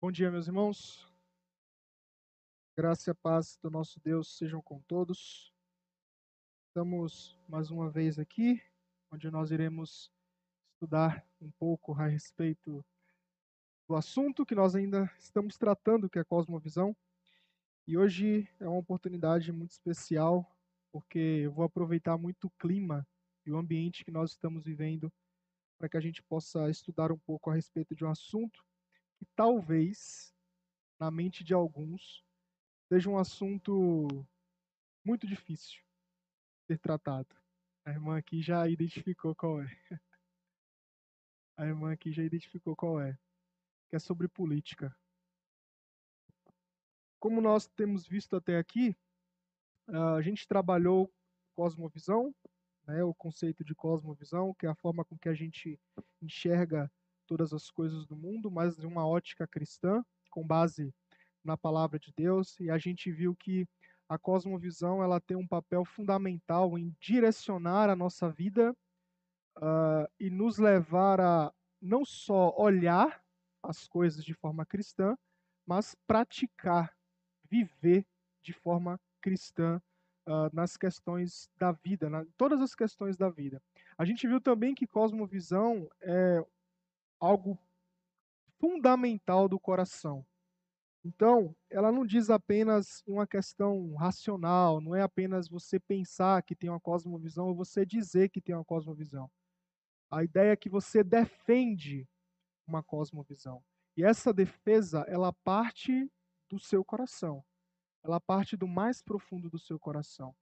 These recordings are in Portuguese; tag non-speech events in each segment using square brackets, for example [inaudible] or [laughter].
Bom dia, meus irmãos. Graça e paz do nosso Deus sejam com todos. Estamos mais uma vez aqui, onde nós iremos estudar um pouco a respeito do assunto que nós ainda estamos tratando, que é a cosmovisão. E hoje é uma oportunidade muito especial, porque eu vou aproveitar muito o clima e o ambiente que nós estamos vivendo para que a gente possa estudar um pouco a respeito de um assunto que talvez, na mente de alguns, seja um assunto muito difícil de ser tratado. A irmã aqui já identificou qual é. [laughs] A irmã aqui já identificou qual é. Que é sobre política. Como nós temos visto até aqui, a gente trabalhou cosmovisão, né, o conceito de cosmovisão, que é a forma com que a gente enxerga todas as coisas do mundo, mas de uma ótica cristã, com base na palavra de Deus, e a gente viu que a cosmovisão ela tem um papel fundamental em direcionar a nossa vida uh, e nos levar a não só olhar as coisas de forma cristã, mas praticar, viver de forma cristã uh, nas questões da vida, na, todas as questões da vida. A gente viu também que cosmovisão é algo fundamental do coração. Então, ela não diz apenas uma questão racional, não é apenas você pensar que tem uma cosmovisão ou você dizer que tem uma cosmovisão. A ideia é que você defende uma cosmovisão. E essa defesa, ela parte do seu coração. Ela parte do mais profundo do seu coração.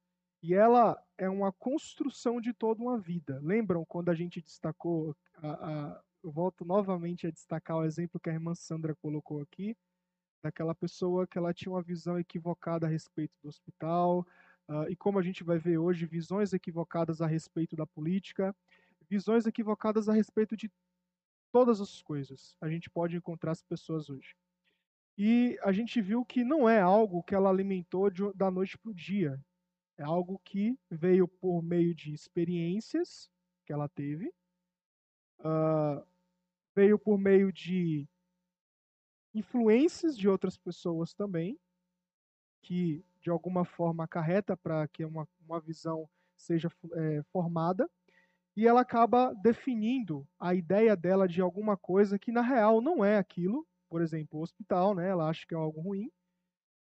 E ela é uma construção de toda uma vida. Lembram quando a gente destacou a, a, eu volto novamente a destacar o exemplo que a irmã Sandra colocou aqui, daquela pessoa que ela tinha uma visão equivocada a respeito do hospital, uh, e como a gente vai ver hoje, visões equivocadas a respeito da política, visões equivocadas a respeito de todas as coisas. A gente pode encontrar as pessoas hoje. E a gente viu que não é algo que ela alimentou de, da noite para o dia. É algo que veio por meio de experiências que ela teve, uh, veio por meio de influências de outras pessoas também, que de alguma forma acarreta para que uma, uma visão seja é, formada, e ela acaba definindo a ideia dela de alguma coisa que na real não é aquilo, por exemplo, o hospital, né? Ela acha que é algo ruim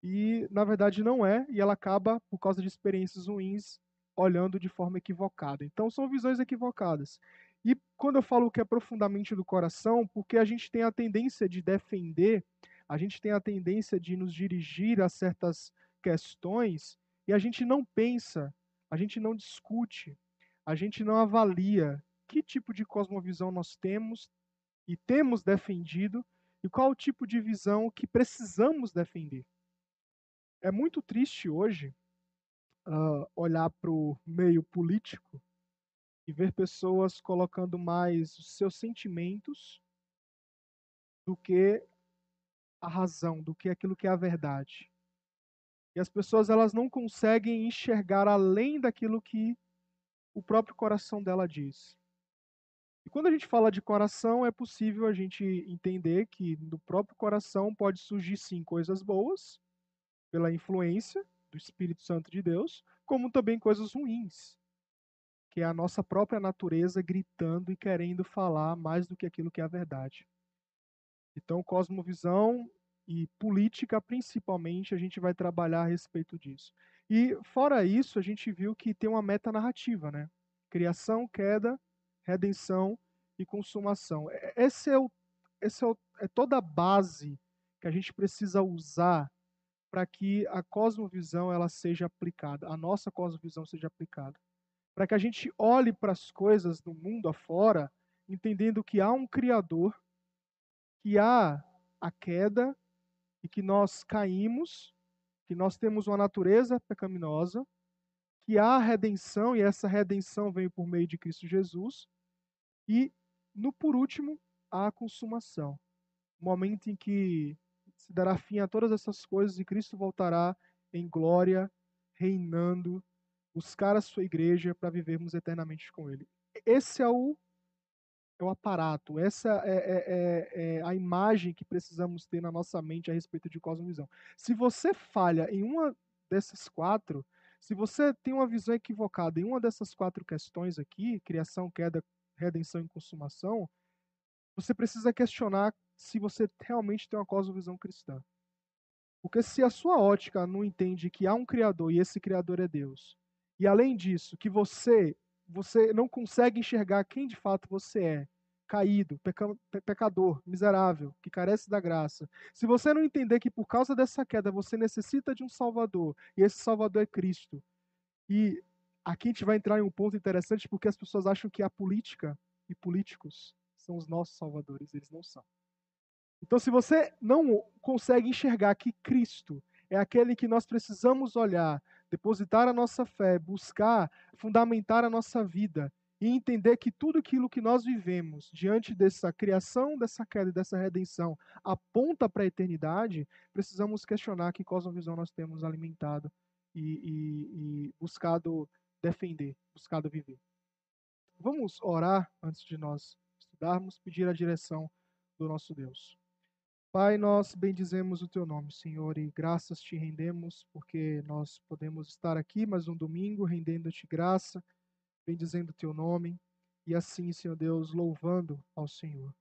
e na verdade não é, e ela acaba por causa de experiências ruins olhando de forma equivocada. Então são visões equivocadas. E quando eu falo que é profundamente do coração, porque a gente tem a tendência de defender, a gente tem a tendência de nos dirigir a certas questões e a gente não pensa, a gente não discute, a gente não avalia que tipo de cosmovisão nós temos e temos defendido e qual o tipo de visão que precisamos defender. É muito triste hoje uh, olhar para o meio político e ver pessoas colocando mais os seus sentimentos do que a razão, do que aquilo que é a verdade. E as pessoas elas não conseguem enxergar além daquilo que o próprio coração dela diz. E quando a gente fala de coração, é possível a gente entender que no próprio coração pode surgir sim coisas boas, pela influência do Espírito Santo de Deus, como também coisas ruins, que é a nossa própria natureza gritando e querendo falar mais do que aquilo que é a verdade. Então, cosmovisão e política, principalmente, a gente vai trabalhar a respeito disso. E, fora isso, a gente viu que tem uma meta narrativa, né? Criação, queda, redenção e consumação. Esse é, o, esse é, o, é toda a base que a gente precisa usar para que a cosmovisão ela seja aplicada, a nossa cosmovisão seja aplicada para que a gente olhe para as coisas do mundo afora, entendendo que há um Criador, que há a queda e que nós caímos, que nós temos uma natureza pecaminosa, que há a redenção e essa redenção vem por meio de Cristo Jesus, e no por último, a consumação. Momento em que se dará fim a todas essas coisas e Cristo voltará em glória, reinando buscar a sua igreja para vivermos eternamente com Ele. Esse é o é o aparato, essa é, é, é, é, a imagem que precisamos ter na nossa mente a respeito de cosmovisão. Se você falha em uma dessas quatro, se você tem uma visão equivocada em uma dessas quatro questões aqui, criação, queda, redenção e consumação, você precisa questionar se você realmente tem uma cosmovisão cristã. Porque se a sua ótica não entende que há um criador e esse criador é Deus, e além disso, que você você não consegue enxergar quem de fato você é, caído, peca, pecador, miserável, que carece da graça. Se você não entender que por causa dessa queda você necessita de um Salvador, e esse Salvador é Cristo. E aqui a gente vai entrar em um ponto interessante, porque as pessoas acham que a política e políticos são os nossos salvadores, eles não são. Então, se você não consegue enxergar que Cristo é aquele que nós precisamos olhar, depositar a nossa fé, buscar fundamentar a nossa vida e entender que tudo aquilo que nós vivemos diante dessa criação, dessa queda e dessa redenção aponta para a eternidade, precisamos questionar que cosmovisão nós temos alimentado e, e, e buscado defender, buscado viver. Vamos orar antes de nós estudarmos, pedir a direção do nosso Deus. Pai, nós bendizemos o teu nome, Senhor, e graças te rendemos, porque nós podemos estar aqui mais um domingo rendendo-te graça, bendizendo o teu nome, e assim, Senhor Deus, louvando ao Senhor.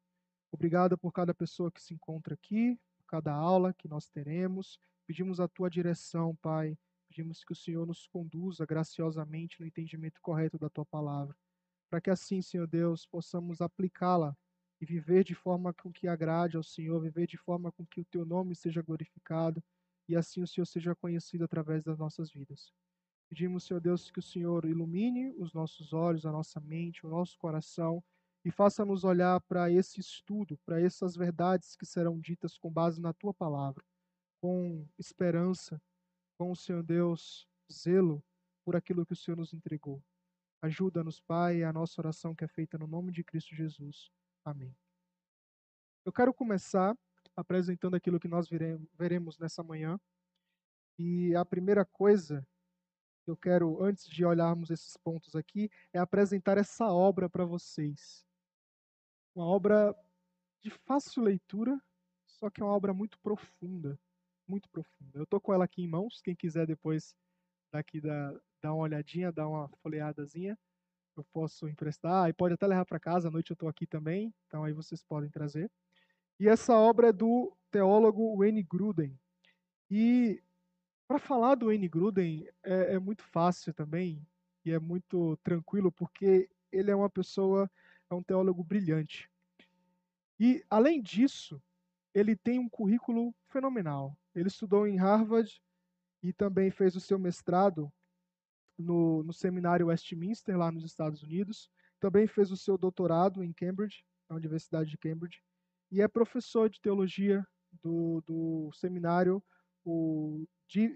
Obrigado por cada pessoa que se encontra aqui, por cada aula que nós teremos. Pedimos a tua direção, Pai. Pedimos que o Senhor nos conduza graciosamente no entendimento correto da tua palavra, para que assim, Senhor Deus, possamos aplicá-la e viver de forma com que agrade ao Senhor, viver de forma com que o teu nome seja glorificado e assim o Senhor seja conhecido através das nossas vidas. Pedimos, Senhor Deus, que o Senhor ilumine os nossos olhos, a nossa mente, o nosso coração e faça-nos olhar para esse estudo, para essas verdades que serão ditas com base na tua palavra, com esperança, com Senhor Deus, zelo por aquilo que o Senhor nos entregou. Ajuda-nos, Pai, a nossa oração que é feita no nome de Cristo Jesus. Amém. Eu quero começar apresentando aquilo que nós veremos nessa manhã. E a primeira coisa que eu quero, antes de olharmos esses pontos aqui, é apresentar essa obra para vocês. Uma obra de fácil leitura, só que é uma obra muito profunda. Muito profunda. Eu estou com ela aqui em mãos, quem quiser depois daqui dar, dar uma olhadinha, dar uma folheadazinha eu posso emprestar, e pode até levar para casa, à noite eu estou aqui também, então aí vocês podem trazer. E essa obra é do teólogo Wayne Gruden. E para falar do Wayne Gruden é, é, muito fácil também, e é muito tranquilo, porque ele é uma pessoa, é um teólogo brilhante. E, além disso, ele tem um currículo fenomenal. Ele estudou em Harvard e também fez o seu mestrado no, no seminário Westminster, lá nos Estados Unidos. Também fez o seu doutorado em Cambridge, na Universidade de Cambridge. E é professor de teologia do, do seminário o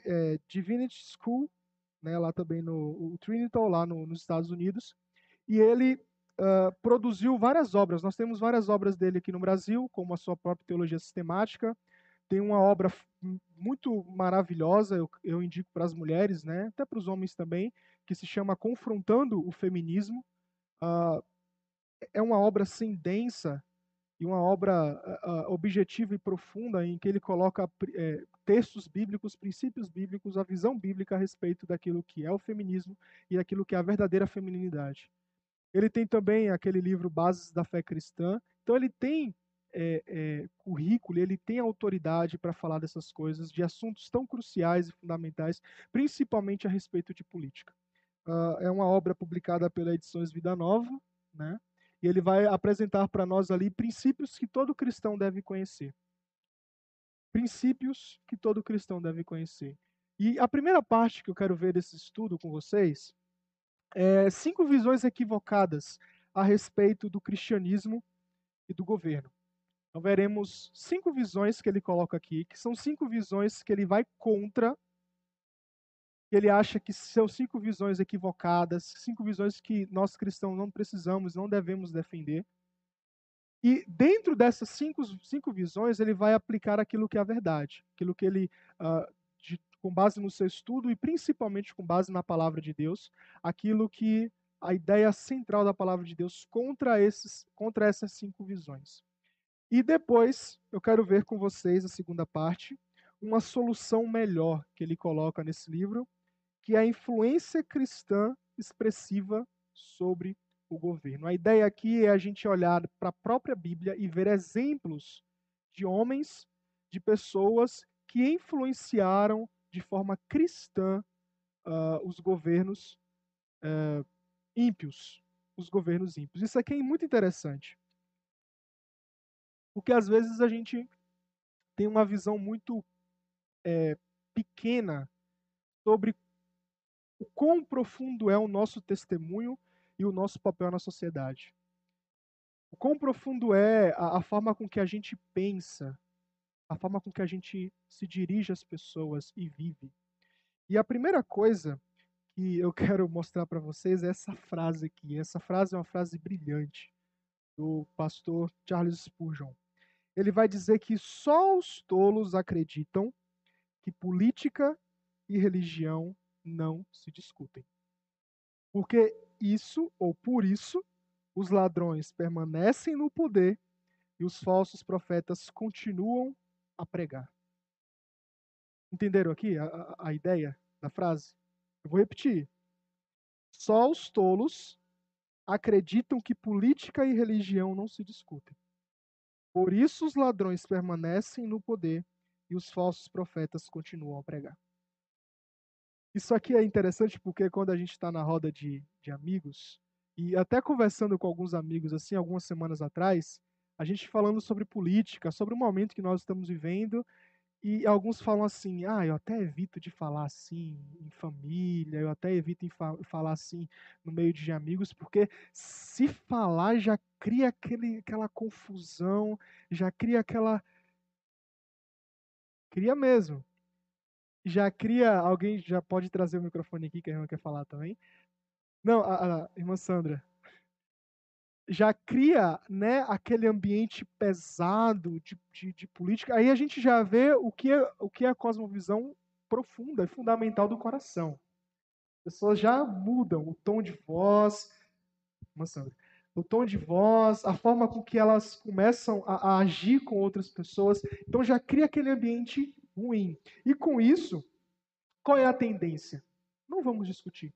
é, Divinity School, né, lá também no Trinity, lá no, nos Estados Unidos. E ele uh, produziu várias obras. Nós temos várias obras dele aqui no Brasil, como a sua própria teologia sistemática, tem uma obra muito maravilhosa, eu, eu indico para as mulheres, né, até para os homens também, que se chama Confrontando o Feminismo. Uh, é uma obra sem densa e uma obra uh, objetiva e profunda em que ele coloca é, textos bíblicos, princípios bíblicos, a visão bíblica a respeito daquilo que é o feminismo e daquilo que é a verdadeira feminilidade. Ele tem também aquele livro Bases da Fé Cristã. Então ele tem é, é, currículo, ele tem autoridade para falar dessas coisas, de assuntos tão cruciais e fundamentais, principalmente a respeito de política. Uh, é uma obra publicada pela Edições Vida Nova, né? E ele vai apresentar para nós ali princípios que todo cristão deve conhecer. Princípios que todo cristão deve conhecer. E a primeira parte que eu quero ver desse estudo com vocês é cinco visões equivocadas a respeito do cristianismo e do governo. Então veremos cinco visões que ele coloca aqui, que são cinco visões que ele vai contra. Ele acha que são cinco visões equivocadas, cinco visões que nós cristãos não precisamos, não devemos defender. E dentro dessas cinco, cinco visões, ele vai aplicar aquilo que é a verdade, aquilo que ele, uh, de, com base no seu estudo e principalmente com base na palavra de Deus, aquilo que a ideia central da palavra de Deus contra, esses, contra essas cinco visões. E depois eu quero ver com vocês a segunda parte, uma solução melhor que ele coloca nesse livro, que é a influência cristã expressiva sobre o governo. A ideia aqui é a gente olhar para a própria Bíblia e ver exemplos de homens, de pessoas que influenciaram de forma cristã uh, os governos uh, ímpios, os governos ímpios. Isso aqui é muito interessante, porque às vezes a gente tem uma visão muito é, pequena sobre o quão profundo é o nosso testemunho e o nosso papel na sociedade. O quão profundo é a, a forma com que a gente pensa, a forma com que a gente se dirige às pessoas e vive. E a primeira coisa que eu [laughs] quero mostrar para vocês é essa frase aqui. Essa frase é uma frase brilhante do pastor Charles Spurgeon. Ele vai dizer que só os tolos acreditam que política e religião não se discutem. Porque isso, ou por isso, os ladrões permanecem no poder e os falsos profetas continuam a pregar. Entenderam aqui a, a, ideia da frase? Eu vou repetir. Só os tolos acreditam que política e religião não se discutem. Por isso os ladrões permanecem no poder e os falsos profetas continuam a pregar. Isso aqui é interessante porque quando a gente está na roda de, de amigos, e até conversando com alguns amigos assim, algumas semanas atrás, a gente falando sobre política, sobre o momento que nós estamos vivendo, e alguns falam assim: ah, eu até evito de falar assim em família, eu até evito de fa falar assim no meio de amigos, porque se falar já cria aquele, aquela confusão, já cria aquela. Cria mesmo já cria. Alguém já pode trazer o microfone aqui, que a irmã quer falar também. Não, a, a irmã Sandra. Já cria né, aquele ambiente pesado de, de, de, política. Aí a gente já vê o que, é, o que é a cosmovisão profunda e fundamental do coração. As pessoas já mudam o tom de voz. O tom de voz, a forma com que elas começam a, a, agir com outras pessoas. Então já cria aquele ambiente ruim. E com isso, qual é a tendência? Não vamos discutir.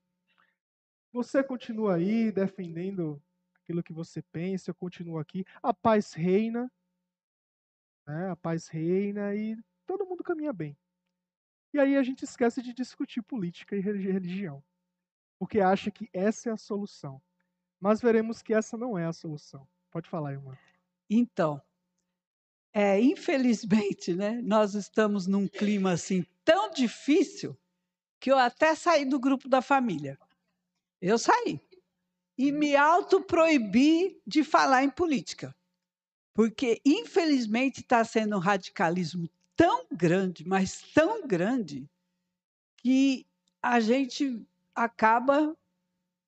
Você continua aí defendendo aquilo que você pensa, eu continuo aqui. A paz reina, né? a paz reina e todo mundo caminha bem. E aí a gente esquece de discutir política e religião, porque acha que essa é a solução. Mas veremos que essa não é a solução. Pode falar, irmã. Então, é, infelizmente, né, nós estamos num clima assim tão difícil que eu até saí do grupo da família. Eu saí. E me autoproibi de falar em política. Porque, infelizmente, está sendo um radicalismo tão grande, mas tão grande, que a gente acaba,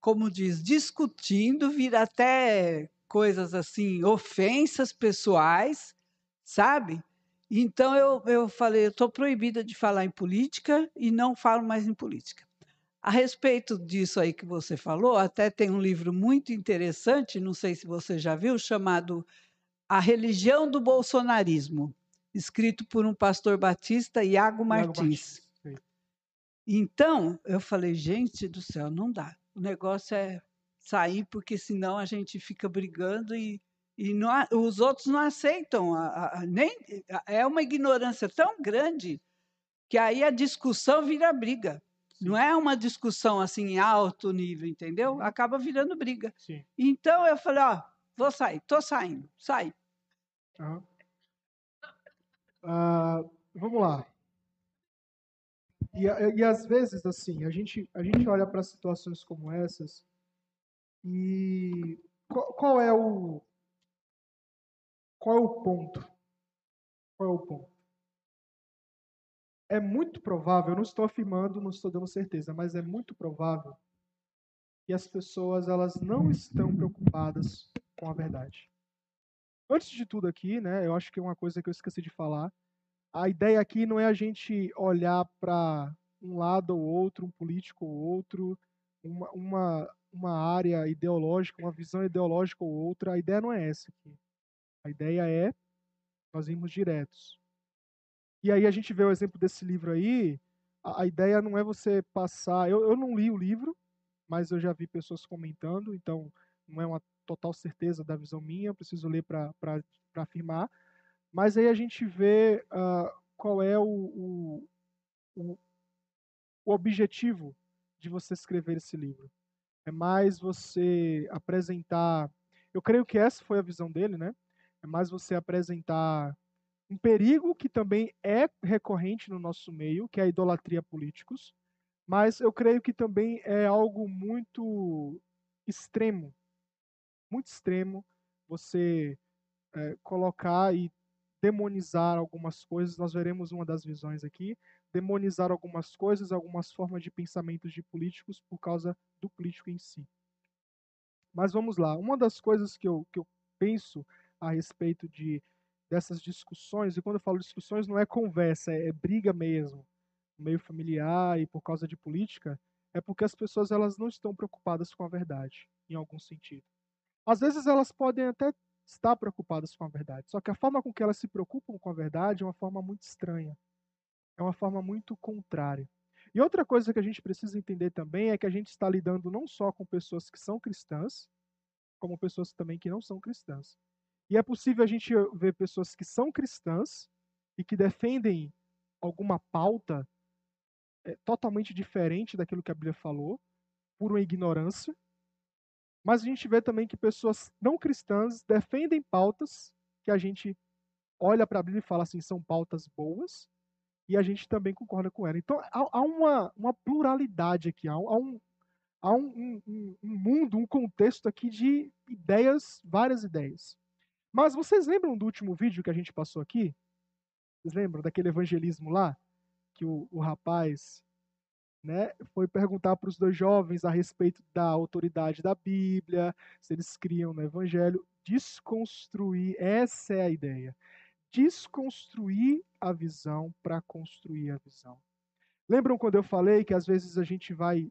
como diz, discutindo, vira até coisas assim, ofensas pessoais, sabe? Então eu, eu falei, eu estou proibida de falar em política e não falo mais em política. A respeito disso aí que você falou, até tem um livro muito interessante, não sei se você já viu, chamado A Religião do Bolsonarismo, escrito por um pastor batista, Iago Martins. Iago então, eu falei, gente do céu, não dá. O negócio é sair, porque senão a gente fica brigando e e não, os outros não aceitam, a, a, nem é uma ignorância tão grande que aí a discussão vira briga. Sim. Não é uma discussão assim em alto nível, entendeu? Uhum. Acaba virando briga. Sim. Então eu falei, ó, vou sair, tô saindo, sai. Uhum. Uh, vamos lá. E, e às vezes, assim, a gente, a gente olha para situações como essas e qual, qual é o, qual é o ponto? Qual é o ponto? É muito provável, eu não estou afirmando, não estou dando certeza, mas é muito provável que as pessoas elas não estão preocupadas com a verdade. Antes de tudo aqui, né, eu acho que é uma coisa que eu esqueci de falar. A ideia aqui não é a gente olhar para um lado ou outro, um político ou outro, uma, uma, uma área ideológica, uma visão ideológica ou outra. A ideia não é essa aqui. A ideia é nós irmos diretos. E aí a gente vê o exemplo desse livro aí. A, a ideia não é você passar. Eu, eu não li o livro, mas eu já vi pessoas comentando, então não é uma total certeza da visão minha, preciso ler para afirmar. Mas aí a gente vê uh, qual é o, o, o, o objetivo de você escrever esse livro. É mais você apresentar. Eu creio que essa foi a visão dele, né? É mais você apresentar um perigo que também é recorrente no nosso meio, que é a idolatria políticos, mas eu creio que também é algo muito extremo, muito extremo você é, colocar e demonizar algumas coisas. Nós veremos uma das visões aqui, demonizar algumas coisas, algumas formas de pensamentos de políticos por causa do político em si. Mas vamos lá. Uma das coisas que eu, que eu penso a respeito de dessas discussões, e quando eu falo discussões não é conversa, é, é briga mesmo, meio familiar e por causa de política, é porque as pessoas elas não estão preocupadas com a verdade, em algum sentido. Às vezes elas podem até estar preocupadas com a verdade, só que a forma com que elas se preocupam com a verdade é uma forma muito estranha, é uma forma muito contrária. E outra coisa que a gente precisa entender também é que a gente está lidando não só com pessoas que são cristãs, como pessoas também que não são cristãs. E é possível a gente ver pessoas que são cristãs e que defendem alguma pauta é, totalmente diferente daquilo que a Bíblia falou, por uma ignorância. Mas a gente vê também que pessoas não cristãs defendem pautas que a gente olha para a Bíblia e fala assim, são pautas boas, e a gente também concorda com ela. Então há, há uma, uma pluralidade aqui, há, há um, há um, um, um mundo, um contexto aqui de ideias, várias ideias. Mas vocês lembram do último vídeo que a gente passou aqui? Vocês lembram daquele evangelismo lá? Que o, o rapaz né, foi perguntar para os dois jovens a respeito da autoridade da Bíblia, se eles criam no Evangelho. Desconstruir, essa é a ideia. Desconstruir a visão para construir a visão. Lembram quando eu falei que às vezes a gente vai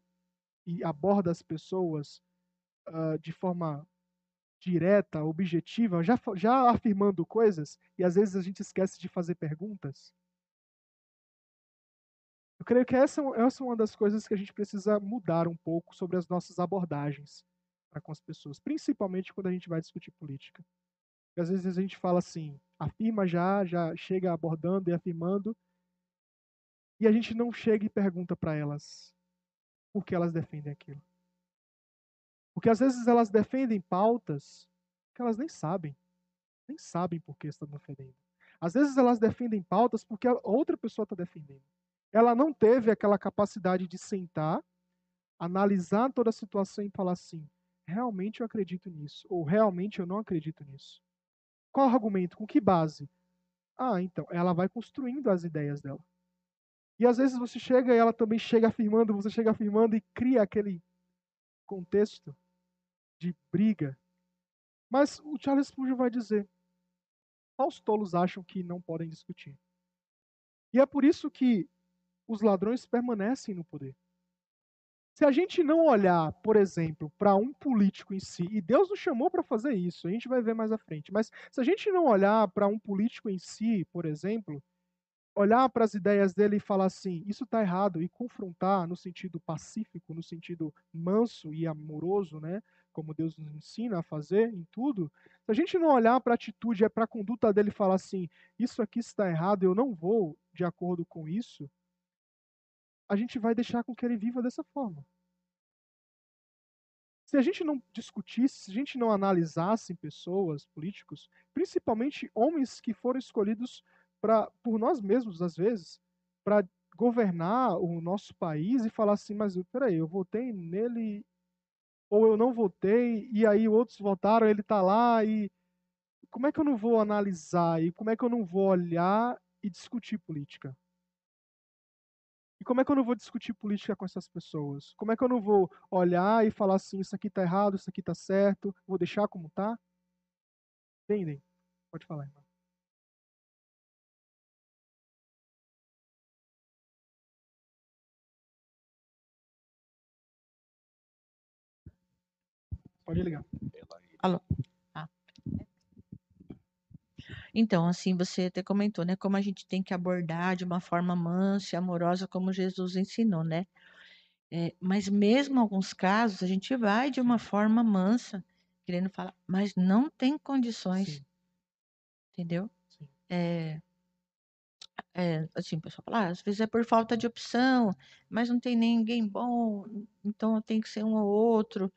e aborda as pessoas uh, de forma direta, objetiva, já, já afirmando coisas, e às vezes a gente esquece de fazer perguntas. Eu creio que essa, essa é uma das coisas que a gente precisa mudar um pouco sobre as nossas abordagens para com as pessoas, principalmente quando a gente vai discutir política. Porque às vezes a gente fala assim, afirma já, já chega abordando e afirmando, e a gente não chega e pergunta para elas por que elas defendem aquilo. Porque às vezes elas defendem pautas que elas nem sabem. Nem sabem por que estão defendendo. Às vezes elas defendem pautas porque outra pessoa está defendendo. Ela não teve aquela capacidade de sentar, analisar toda a situação e falar assim: realmente eu acredito nisso, ou realmente eu não acredito nisso. Qual argumento? Com que base? Ah, então, ela vai construindo as ideias dela. E às vezes você chega e ela também chega afirmando, você chega afirmando e cria aquele contexto de briga. Mas o Charles Spurgeon vai dizer: os tolos acham que não podem discutir. E é por isso que os ladrões permanecem no poder. Se a gente não olhar, por exemplo, para um político em si, e Deus nos chamou para fazer isso, a gente vai ver mais à frente, mas se a gente não olhar para um político em si, por exemplo, olhar para as ideias dele e falar assim, isso está errado, e confrontar no sentido pacífico, no sentido manso e amoroso, né? Como Deus nos ensina a fazer em tudo, se a gente não olhar para a atitude, é para a conduta dele falar assim, isso aqui está errado, eu não vou de acordo com isso, a gente vai deixar com que ele viva dessa forma. Se a gente não discutisse, se a gente não analisasse pessoas, políticos, principalmente homens que foram escolhidos pra, por nós mesmos, às vezes, para governar o nosso país e falar assim, mas peraí, eu votei nele ou eu não votei e aí outros votaram, ele está lá e como é que eu não vou analisar e como é que eu não vou olhar e discutir política? E como é que eu não vou discutir política com essas pessoas? Como é que eu não vou olhar e falar assim, isso aqui está errado, isso aqui está certo, vou deixar como está? Entendem? Pode falar, irmão. Pode ligar. Alô? Ah. Então, assim, você até comentou, né? Como a gente tem que abordar de uma forma mansa e amorosa, como Jesus ensinou, né? É, mas mesmo em alguns casos, a gente vai de uma forma mansa, querendo falar, mas não tem condições, Sim, entendeu? sim. É, é, assim, o pessoal fala, ah, às vezes é por falta de opção, mas não tem ninguém bom, então tem que ser um ou outro.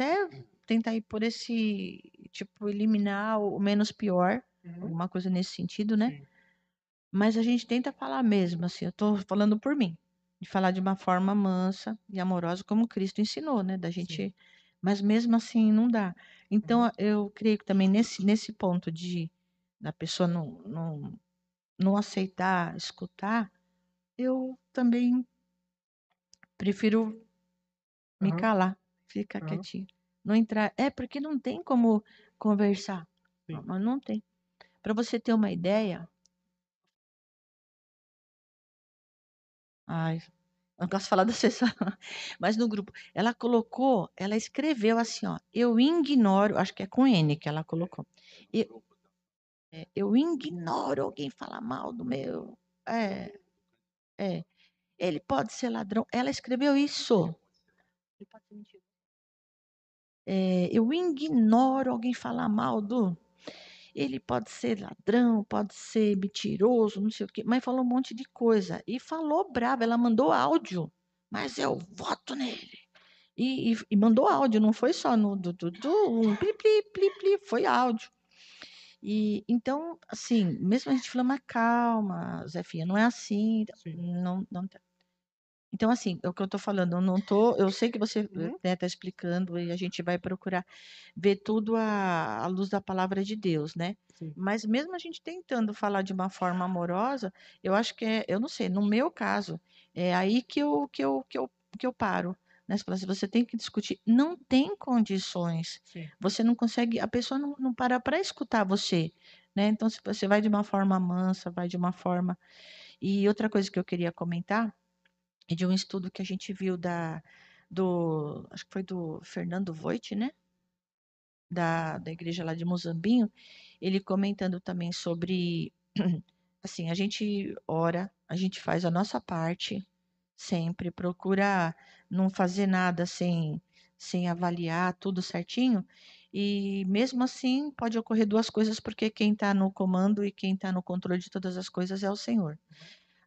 Até tentar ir por esse, tipo, eliminar o menos pior, Uhum. alguma coisa nesse sentido, né? Sim. Mas a gente tenta falar mesmo, assim, eu tô falando por mim, de falar de uma forma mansa e amorosa, como Cristo ensinou, né? Da gente, mas mesmo assim não dá. Então, Uhum. eu creio que também nesse, nesse ponto de da pessoa não, não, não aceitar, escutar, eu também prefiro me Aham. calar, ficar Aham. quietinho. Não entrar. É porque não tem como conversar. Sim. Mas não tem. Para você ter uma ideia. Ai, eu não posso falar [laughs] da sessão, mas no grupo. Ela colocou, ela escreveu assim, ó. Eu ignoro, acho que é com N que ela colocou. Eu, é, eu ignoro alguém falar mal do meu. É, é. Ele pode ser ladrão. Ela escreveu isso. Ele pode ser mentiroso. É, eu ignoro alguém falar mal do. Ele pode ser ladrão, pode ser mentiroso, não sei o quê, mas falou um monte de coisa. E falou brava, ela mandou áudio, mas eu voto nele. E, e- e mandou áudio, não foi só no do, do, do um pli, pli, pli, pli, foi áudio. E então, assim, mesmo a gente falando, mas calma, Zefinha, não é assim, Sim. não, não tá. Então, assim, é o que eu estou falando, eu não tô, eu sei que você Uhum. está explicando e a gente vai procurar ver tudo à, à luz da palavra de Deus, né? Sim. Mas mesmo a gente tentando falar de uma forma amorosa, eu acho que é, eu não sei, no meu caso, é aí que eu, que eu, que eu, que eu paro. Né? Você fala assim, você tem que discutir. Não tem condições. Sim. Você não consegue, a pessoa não, não para para escutar você. Né? Então, se você vai de uma forma mansa, vai de uma forma. E outra coisa que eu queria comentar de um estudo que a gente viu da, do, acho que foi do Fernando Voigt, né? Da, da igreja lá de Mozambinho, ele comentando também sobre, [clears throat] assim, a gente ora, a gente faz a nossa parte, sempre procura não fazer nada sem, sem avaliar tudo certinho, e mesmo assim pode ocorrer duas coisas, porque quem está no comando e quem está no controle de todas as coisas é o Senhor.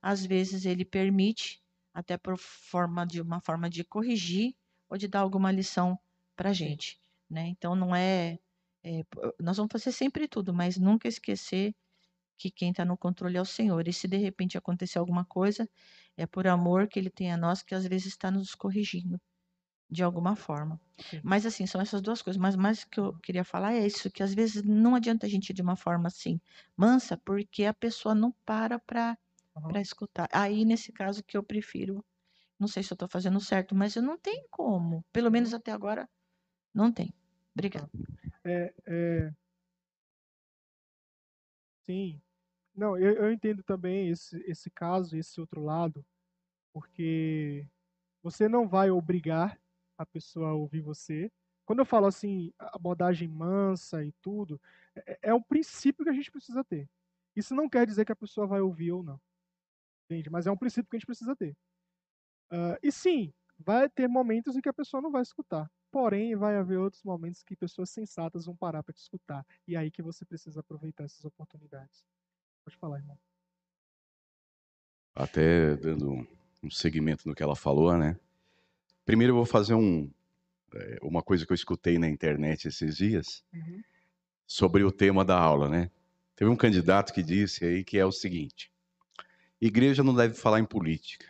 Às vezes ele permite, até por forma de uma forma de corrigir ou de dar alguma lição para a gente, né? Então não é, é, nós vamos fazer sempre tudo, mas nunca esquecer que quem está no controle é o Senhor. E se de repente acontecer alguma coisa, é por amor que Ele tem a nós que às vezes está nos corrigindo de alguma forma. Sim. Mas assim, são essas duas coisas. Mas mais que eu queria falar é isso, que às vezes não adianta a gente ir de uma forma assim, mansa, porque a pessoa não para para Aham. para escutar. Aí, nesse caso, que eu prefiro, não sei se eu estou fazendo certo, mas eu não tenho como. Pelo menos até agora, não tem. Obrigada. É, é... Sim. Não, eu, eu entendo também esse, esse caso, esse outro lado, porque você não vai obrigar a pessoa a ouvir você. Quando eu falo assim, abordagem mansa e tudo, é, é um princípio que a gente precisa ter. Isso não quer dizer que a pessoa vai ouvir ou não. Entende? Mas é um princípio que a gente precisa ter. Ah, e sim, vai ter momentos em que a pessoa não vai escutar. Porém, vai haver outros momentos que pessoas sensatas vão parar para te escutar. E é aí que você precisa aproveitar essas oportunidades. Pode falar, irmão. Até dando um- um segmento no que ela falou, né? Primeiro eu vou fazer um, é, uma coisa que eu escutei na internet esses dias Uhum. sobre o tema da aula, né? Teve um candidato que disse aí que é o seguinte: igreja não deve falar em política,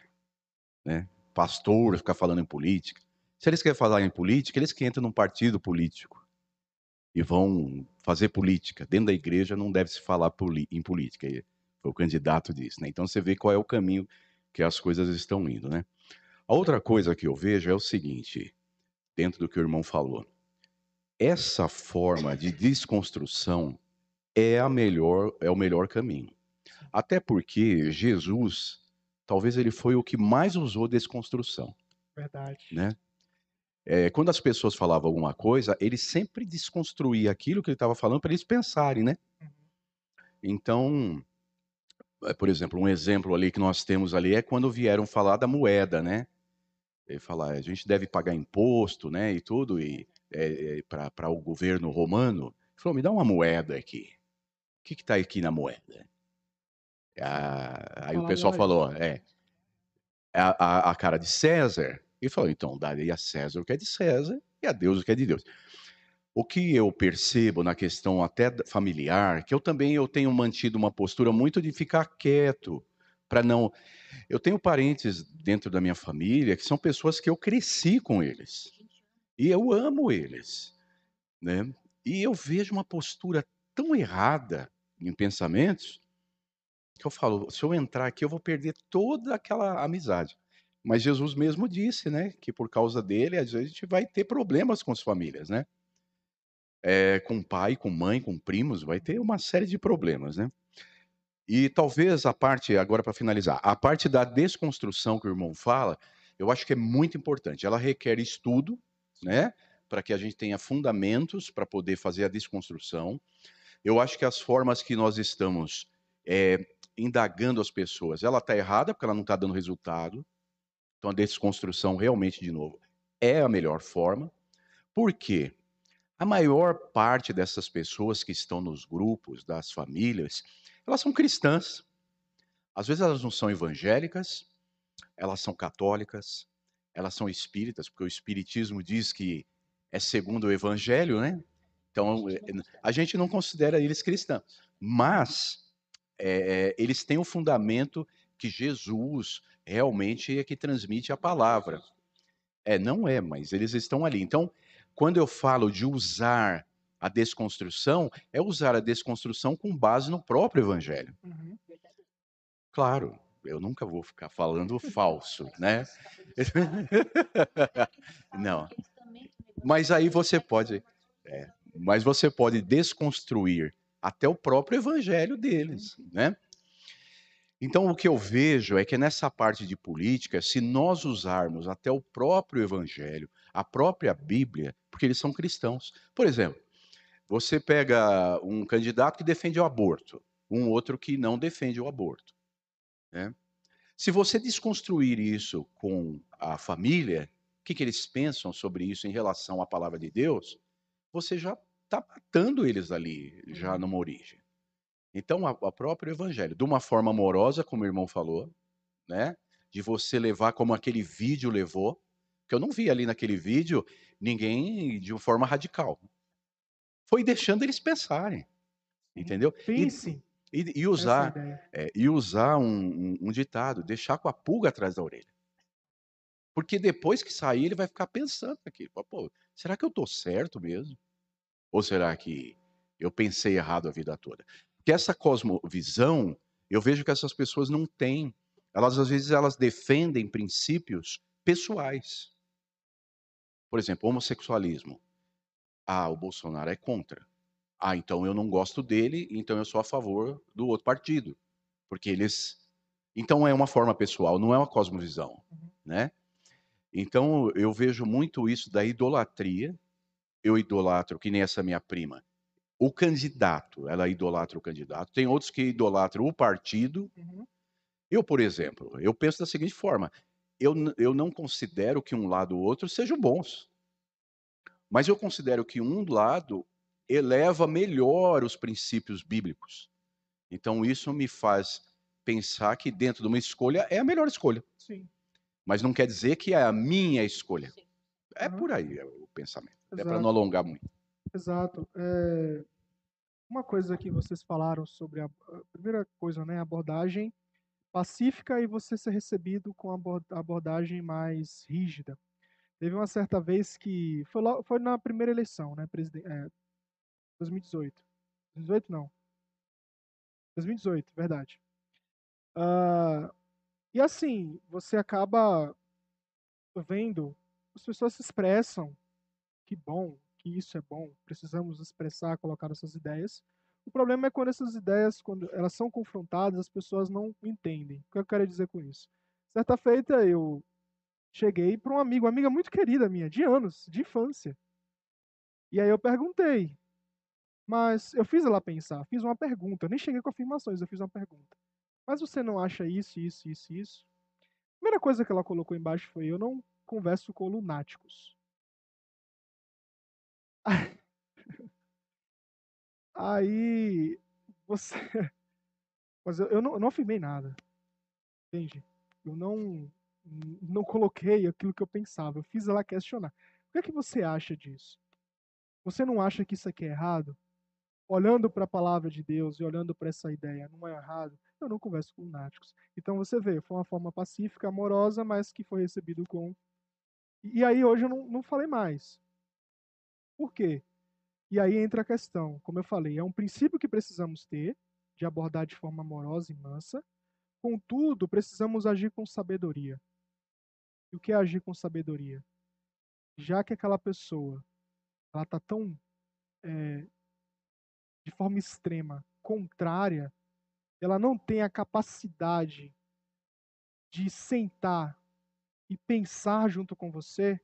né? Pastor ficar falando em política. Se eles querem falar em política, eles que entram num partido político e vão fazer política. Dentro da igreja não deve se falar em política. Foi o candidato disse, né? Então você vê qual é o caminho que as coisas estão indo, né? A outra coisa que eu vejo é o seguinte, dentro do que o irmão falou. Essa forma de desconstrução é a melhor, é o melhor caminho. Até porque Jesus, talvez ele foi o que mais usou desconstrução, Verdade. né? é, quando as pessoas falavam alguma coisa, ele sempre desconstruía aquilo que ele estava falando para eles pensarem, né? Uhum. Então, é, por exemplo, um exemplo ali que nós temos ali é quando vieram falar da moeda, né? Ele falar, a gente deve pagar imposto, né, e tudo, e é, é, para o governo romano. Ele falou, me dá uma moeda aqui. O que está aqui na moeda? Ah, aí o pessoal falou, é, a, a, a cara de César. E falou, então, darei a César o que é de César e a Deus o que é de Deus. O que eu percebo na questão até familiar, que eu também eu tenho mantido uma postura muito de ficar quieto, para não. Eu tenho parentes dentro da minha família que são pessoas que eu cresci com eles. E eu amo eles, né? E eu vejo uma postura tão errada em pensamentos que eu falo, se eu entrar aqui eu vou perder toda aquela amizade. Mas Jesus mesmo disse, né, que por causa dele, às vezes a gente vai ter problemas com as famílias, né? É, com pai, com mãe, com primos, vai ter uma série de problemas, né? E talvez a parte, agora para finalizar, a parte da desconstrução que o irmão fala, eu acho que é muito importante. Ela requer estudo, né? Para que a gente tenha fundamentos para poder fazer a desconstrução. Eu acho que as formas que nós estamos é, indagando as pessoas, ela está errada porque ela não está dando resultado. Então a desconstrução realmente, de novo, é a melhor forma. Por quê? A maior parte dessas pessoas que estão nos grupos, das famílias, elas são cristãs. Às vezes elas não são evangélicas, elas são católicas, elas são espíritas, porque o espiritismo diz que é segundo o evangelho, né? Então, eh, a gente não considera eles cristãos. Mas eh, eles têm o fundamento que Jesus realmente é que transmite a palavra. É, não é, mas eles estão ali. Então, quando eu falo de usar a desconstrução, é usar a desconstrução com base no próprio evangelho. Uhum. Claro, eu nunca vou ficar falando falso, né? [laughs] Não. Mas aí você pode, é, mas você pode desconstruir até o próprio evangelho deles, né? Então o que eu vejo é que nessa parte de política, se nós usarmos até o próprio evangelho, a própria Bíblia, porque eles são cristãos. Por exemplo, você pega um candidato que defende o aborto, um outro que não defende o aborto. Né? Se você desconstruir isso com a família, o que, que eles pensam sobre isso em relação à palavra de Deus, você já está matando eles ali, já numa origem. Então, a, a próprio evangelho, de uma forma amorosa, como o irmão falou, né? De você levar como aquele vídeo levou, que eu não vi ali naquele vídeo ninguém de uma forma radical. Foi deixando eles pensarem, entendeu? E, Pense. e, e é a usar ideia. é, e usar um, um- um ditado, deixar com a pulga atrás da orelha. Porque depois que sair, ele vai ficar pensando aqui, pô, será que eu tô certo mesmo? Ou será que eu pensei errado a vida toda? Porque essa cosmovisão, eu vejo que essas pessoas não têm. Elas às vezes elas defendem princípios pessoais. Por exemplo, homossexualismo. Ah, o Bolsonaro é contra. Ah, então eu não gosto dele, então eu sou a favor do outro partido. Porque eles. Então é uma forma pessoal, não é uma cosmovisão, Uhum. né? Então eu vejo muito isso da idolatria. Eu idolatro, que nem essa minha prima. O candidato, ela idolatra o candidato. Tem outros que idolatram o partido. Uhum. Eu, por exemplo, eu penso da seguinte forma: eu, eu não considero que um lado ou outro sejam bons. Mas eu considero que um lado eleva melhor os princípios bíblicos. Então isso me faz pensar que dentro de uma escolha é a melhor escolha. Sim. Mas não quer dizer que é a minha escolha. É Aham. por aí é o pensamento. É para Exato. não alongar muito. Exato. É, Uma coisa que vocês falaram sobre a, a primeira coisa, né, abordagem pacífica e você ser recebido com a abor- abordagem mais rígida. Teve uma certa vez que foi, lo- foi na primeira eleição, né, presidente, 2018. 2018 não. 2018, verdade. Ah, e assim, você acaba vendo, as pessoas se expressam, que bom, que isso é bom, precisamos expressar, colocar nossas ideias. O problema é quando essas ideias, quando elas são confrontadas, as pessoas não entendem. O que eu quero dizer com isso? Certa feita, eu cheguei para um amigo, uma amiga muito querida minha, de anos, de infância. E aí eu perguntei, mas eu fiz ela pensar, fiz uma pergunta, eu nem cheguei com afirmações, eu fiz uma pergunta. Mas você não acha isso, isso, isso, isso? A primeira coisa que ela colocou embaixo foi: eu não converso com lunáticos. Aí você. [laughs] Mas eu, eu, não, eu não afirmei nada. Entende? Eu não, não coloquei aquilo que eu pensava. Eu fiz ela questionar. O que é que você acha disso? Você não acha que isso aqui é errado? Olhando para a palavra de Deus e olhando para essa ideia, não é errado? Eu não converso com lunáticos. Então você vê, foi uma forma pacífica, amorosa, mas que foi recebido com. E aí hoje eu não, não falei mais. Por quê? E aí entra a questão, como eu falei, é um princípio que precisamos ter, de abordar de forma amorosa e mansa. Contudo, precisamos agir com sabedoria. E o que é agir com sabedoria? Já que aquela pessoa ela está tão é, de forma extrema contrária, ela não tem a capacidade de sentar e pensar junto com você,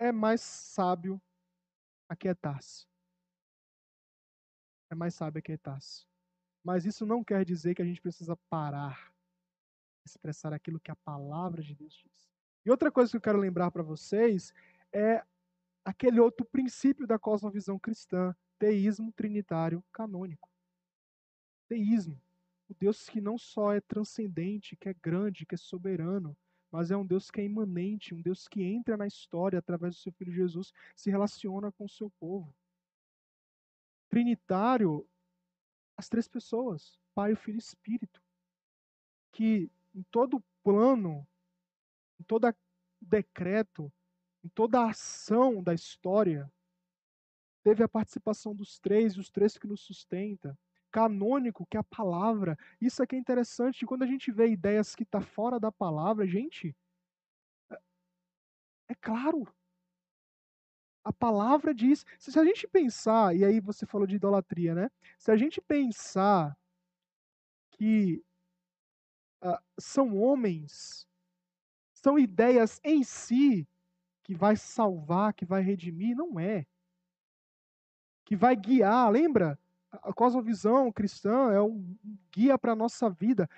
é mais sábio aquietar-se. É mais sábio aquietar-se. Mas isso não quer dizer que a gente precisa parar, expressar aquilo que a palavra de Deus diz. E outra coisa que eu quero lembrar para vocês é aquele outro princípio da cosmovisão cristã, teísmo trinitário canônico. Teísmo. O Deus que não só é transcendente, que é grande, que é soberano, mas é um Deus que é imanente, um Deus que entra na história através do seu filho Jesus, se relaciona com o seu povo. Trinitário, as três pessoas, Pai, Filho e Espírito, que em todo plano, em todo decreto, em toda ação da história, teve a participação dos três, os três que nos sustenta. Canônico, que é a palavra. Isso aqui é interessante. Quando a gente vê ideias que estão tá fora da palavra, gente, é, é claro. A palavra diz. Se a gente pensar, e aí você falou de idolatria, né? Se a gente pensar que uh, são homens, são ideias em si que vai salvar, que vai redimir, não é. Que vai guiar, lembra? A cosmovisão cristã é um guia para a nossa vida.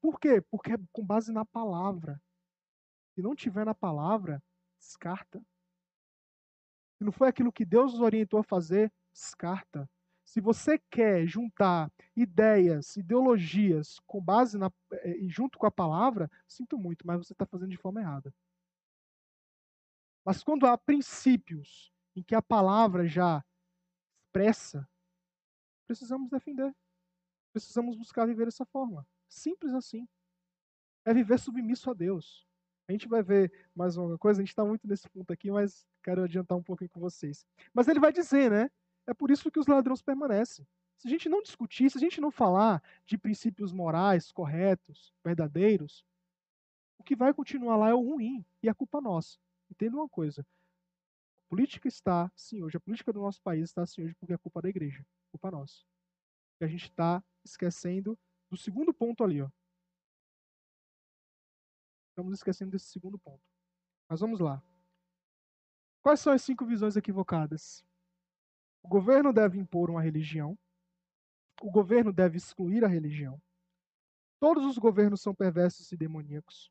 Por quê? Porque é com base na palavra. Se não tiver na palavra, descarta. Se não foi aquilo que Deus nos orientou a fazer, descarta. Se você quer juntar ideias, ideologias com base na, eh, junto com a palavra, sinto muito, mas você está fazendo de forma errada. Mas quando há princípios em que a palavra já expressa, precisamos defender. Precisamos buscar viver dessa forma. Simples assim. É viver submisso a Deus. A gente vai ver mais uma coisa, a gente está muito nesse ponto aqui, mas quero adiantar um pouquinho com vocês. Mas ele vai dizer, né? É por isso que os ladrões permanecem. Se a gente não discutir, se a gente não falar de princípios morais corretos, verdadeiros, o que vai continuar lá é o ruim e a culpa nossa. Entenda uma coisa. A política está assim hoje, a política do nosso país está assim hoje porque é culpa da igreja, culpa nossa. A gente está esquecendo do segundo ponto ali, ó. Estamos esquecendo desse segundo ponto. Mas vamos lá. Quais são as cinco visões equivocadas? O governo deve impor uma religião. O governo deve excluir a religião. Todos os governos são perversos e demoníacos.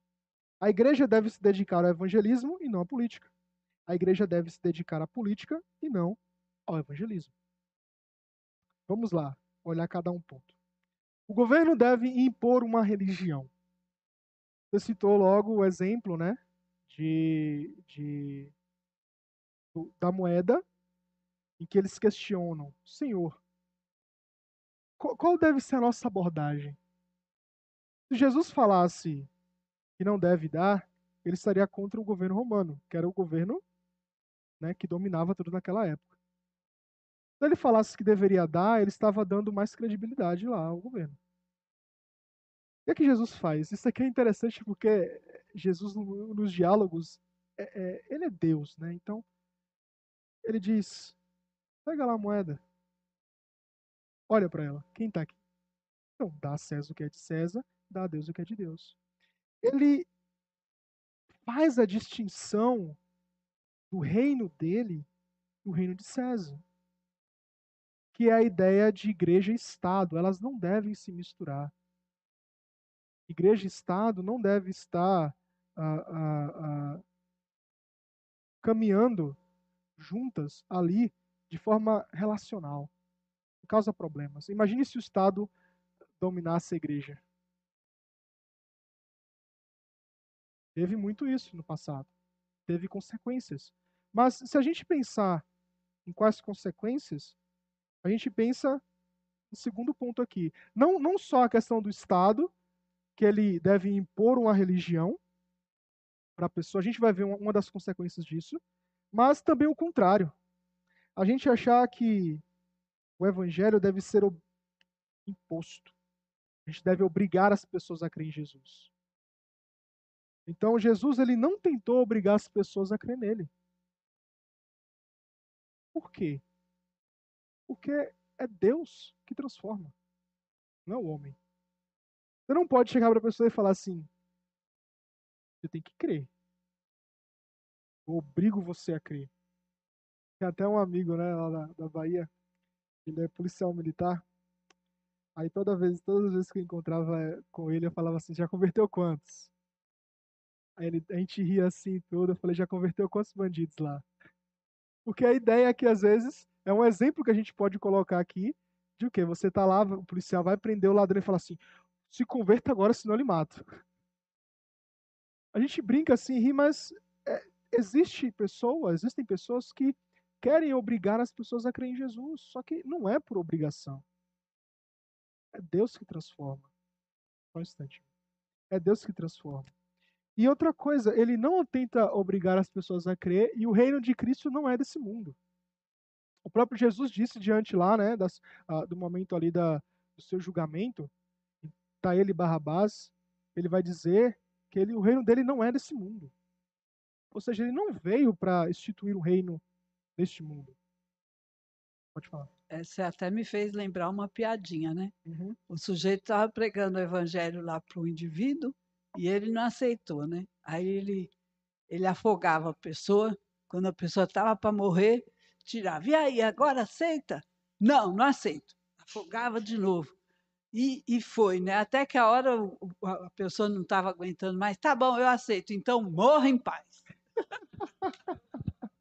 A igreja deve se dedicar ao evangelismo e não à política. A igreja deve se dedicar à política e não ao evangelismo. Vamos lá, olhar cada um ponto. O governo deve impor uma religião. Você citou logo o exemplo, né, de, de da moeda, em que eles questionam, Senhor, qual, deve ser a nossa abordagem? Se Jesus falasse que não deve dar, ele estaria contra o governo romano, que era o governo né, que dominava tudo naquela época. Se ele falasse que deveria dar, ele estava dando mais credibilidade lá ao governo. O que é que Jesus faz? Isso aqui é interessante porque Jesus, nos diálogos, é, é, ele é Deus, né? Então, ele diz: pega lá a moeda, olha para ela, quem está aqui? Então, dá a César o que é de César, dá a Deus o que é de Deus ele faz a distinção do reino dele e o reino de César. Que é a ideia de igreja e Estado. Elas não devem se misturar. Igreja e Estado não devem estar ah, ah, ah, caminhando juntas ali de forma relacional. Causa problemas. Imagine se o Estado dominasse a igreja. Teve muito isso no passado. Teve consequências. Mas se a gente pensar em quais consequências, a gente pensa no segundo ponto aqui. Não, não só a questão do Estado, que ele deve impor uma religião para a pessoa, a gente vai ver uma, das consequências disso, mas também o contrário. A gente achar que o evangelho deve ser imposto. A gente deve obrigar as pessoas a crer em Jesus. Então Jesus ele não tentou obrigar as pessoas a crer nele. Por quê? Porque é Deus que transforma, não é o homem. Você não pode chegar para a pessoa e falar assim: você tem que crer. Eu obrigo você a crer. Tem até um amigo, né, lá da, Bahia, ele é policial militar. Aí toda vez, todas as vezes que eu encontrava com ele, eu falava assim: já converteu quantos? Aí ele, a gente ria assim tudo. Eu falei: já converteu quantos bandidos lá? Porque a ideia é que às vezes é um exemplo que a gente pode colocar aqui de o quê? Você tá lá, o policial vai prender o ladrão e fala assim: se converta agora, senão eu lhe mato. A gente brinca assim, ri, mas é, existe pessoas, existem pessoas que querem obrigar as pessoas a crer em Jesus, só que não é por obrigação. É Deus que transforma. Só um instante. É Deus que transforma. E outra coisa, ele não tenta obrigar as pessoas a crer, e o reino de Cristo não é desse mundo. O próprio Jesus disse diante lá, né, das, uh, do momento ali da, do seu julgamento, está ele Barrabás, ele vai dizer que ele, o reino dele não é desse mundo. Ou seja, ele não veio para instituir um reino deste mundo. Pode falar. É, você até me fez lembrar uma piadinha, né? Uhum. O sujeito estava pregando o evangelho lá para o indivíduo e ele não aceitou, né? Aí ele, ele afogava a pessoa, quando a pessoa estava para morrer, tirava. E aí, agora aceita? Não, não aceito. Afogava de novo. E, e foi, né? Até que a hora a pessoa não estava aguentando mais. Tá bom, eu aceito. Então morra em paz. [laughs]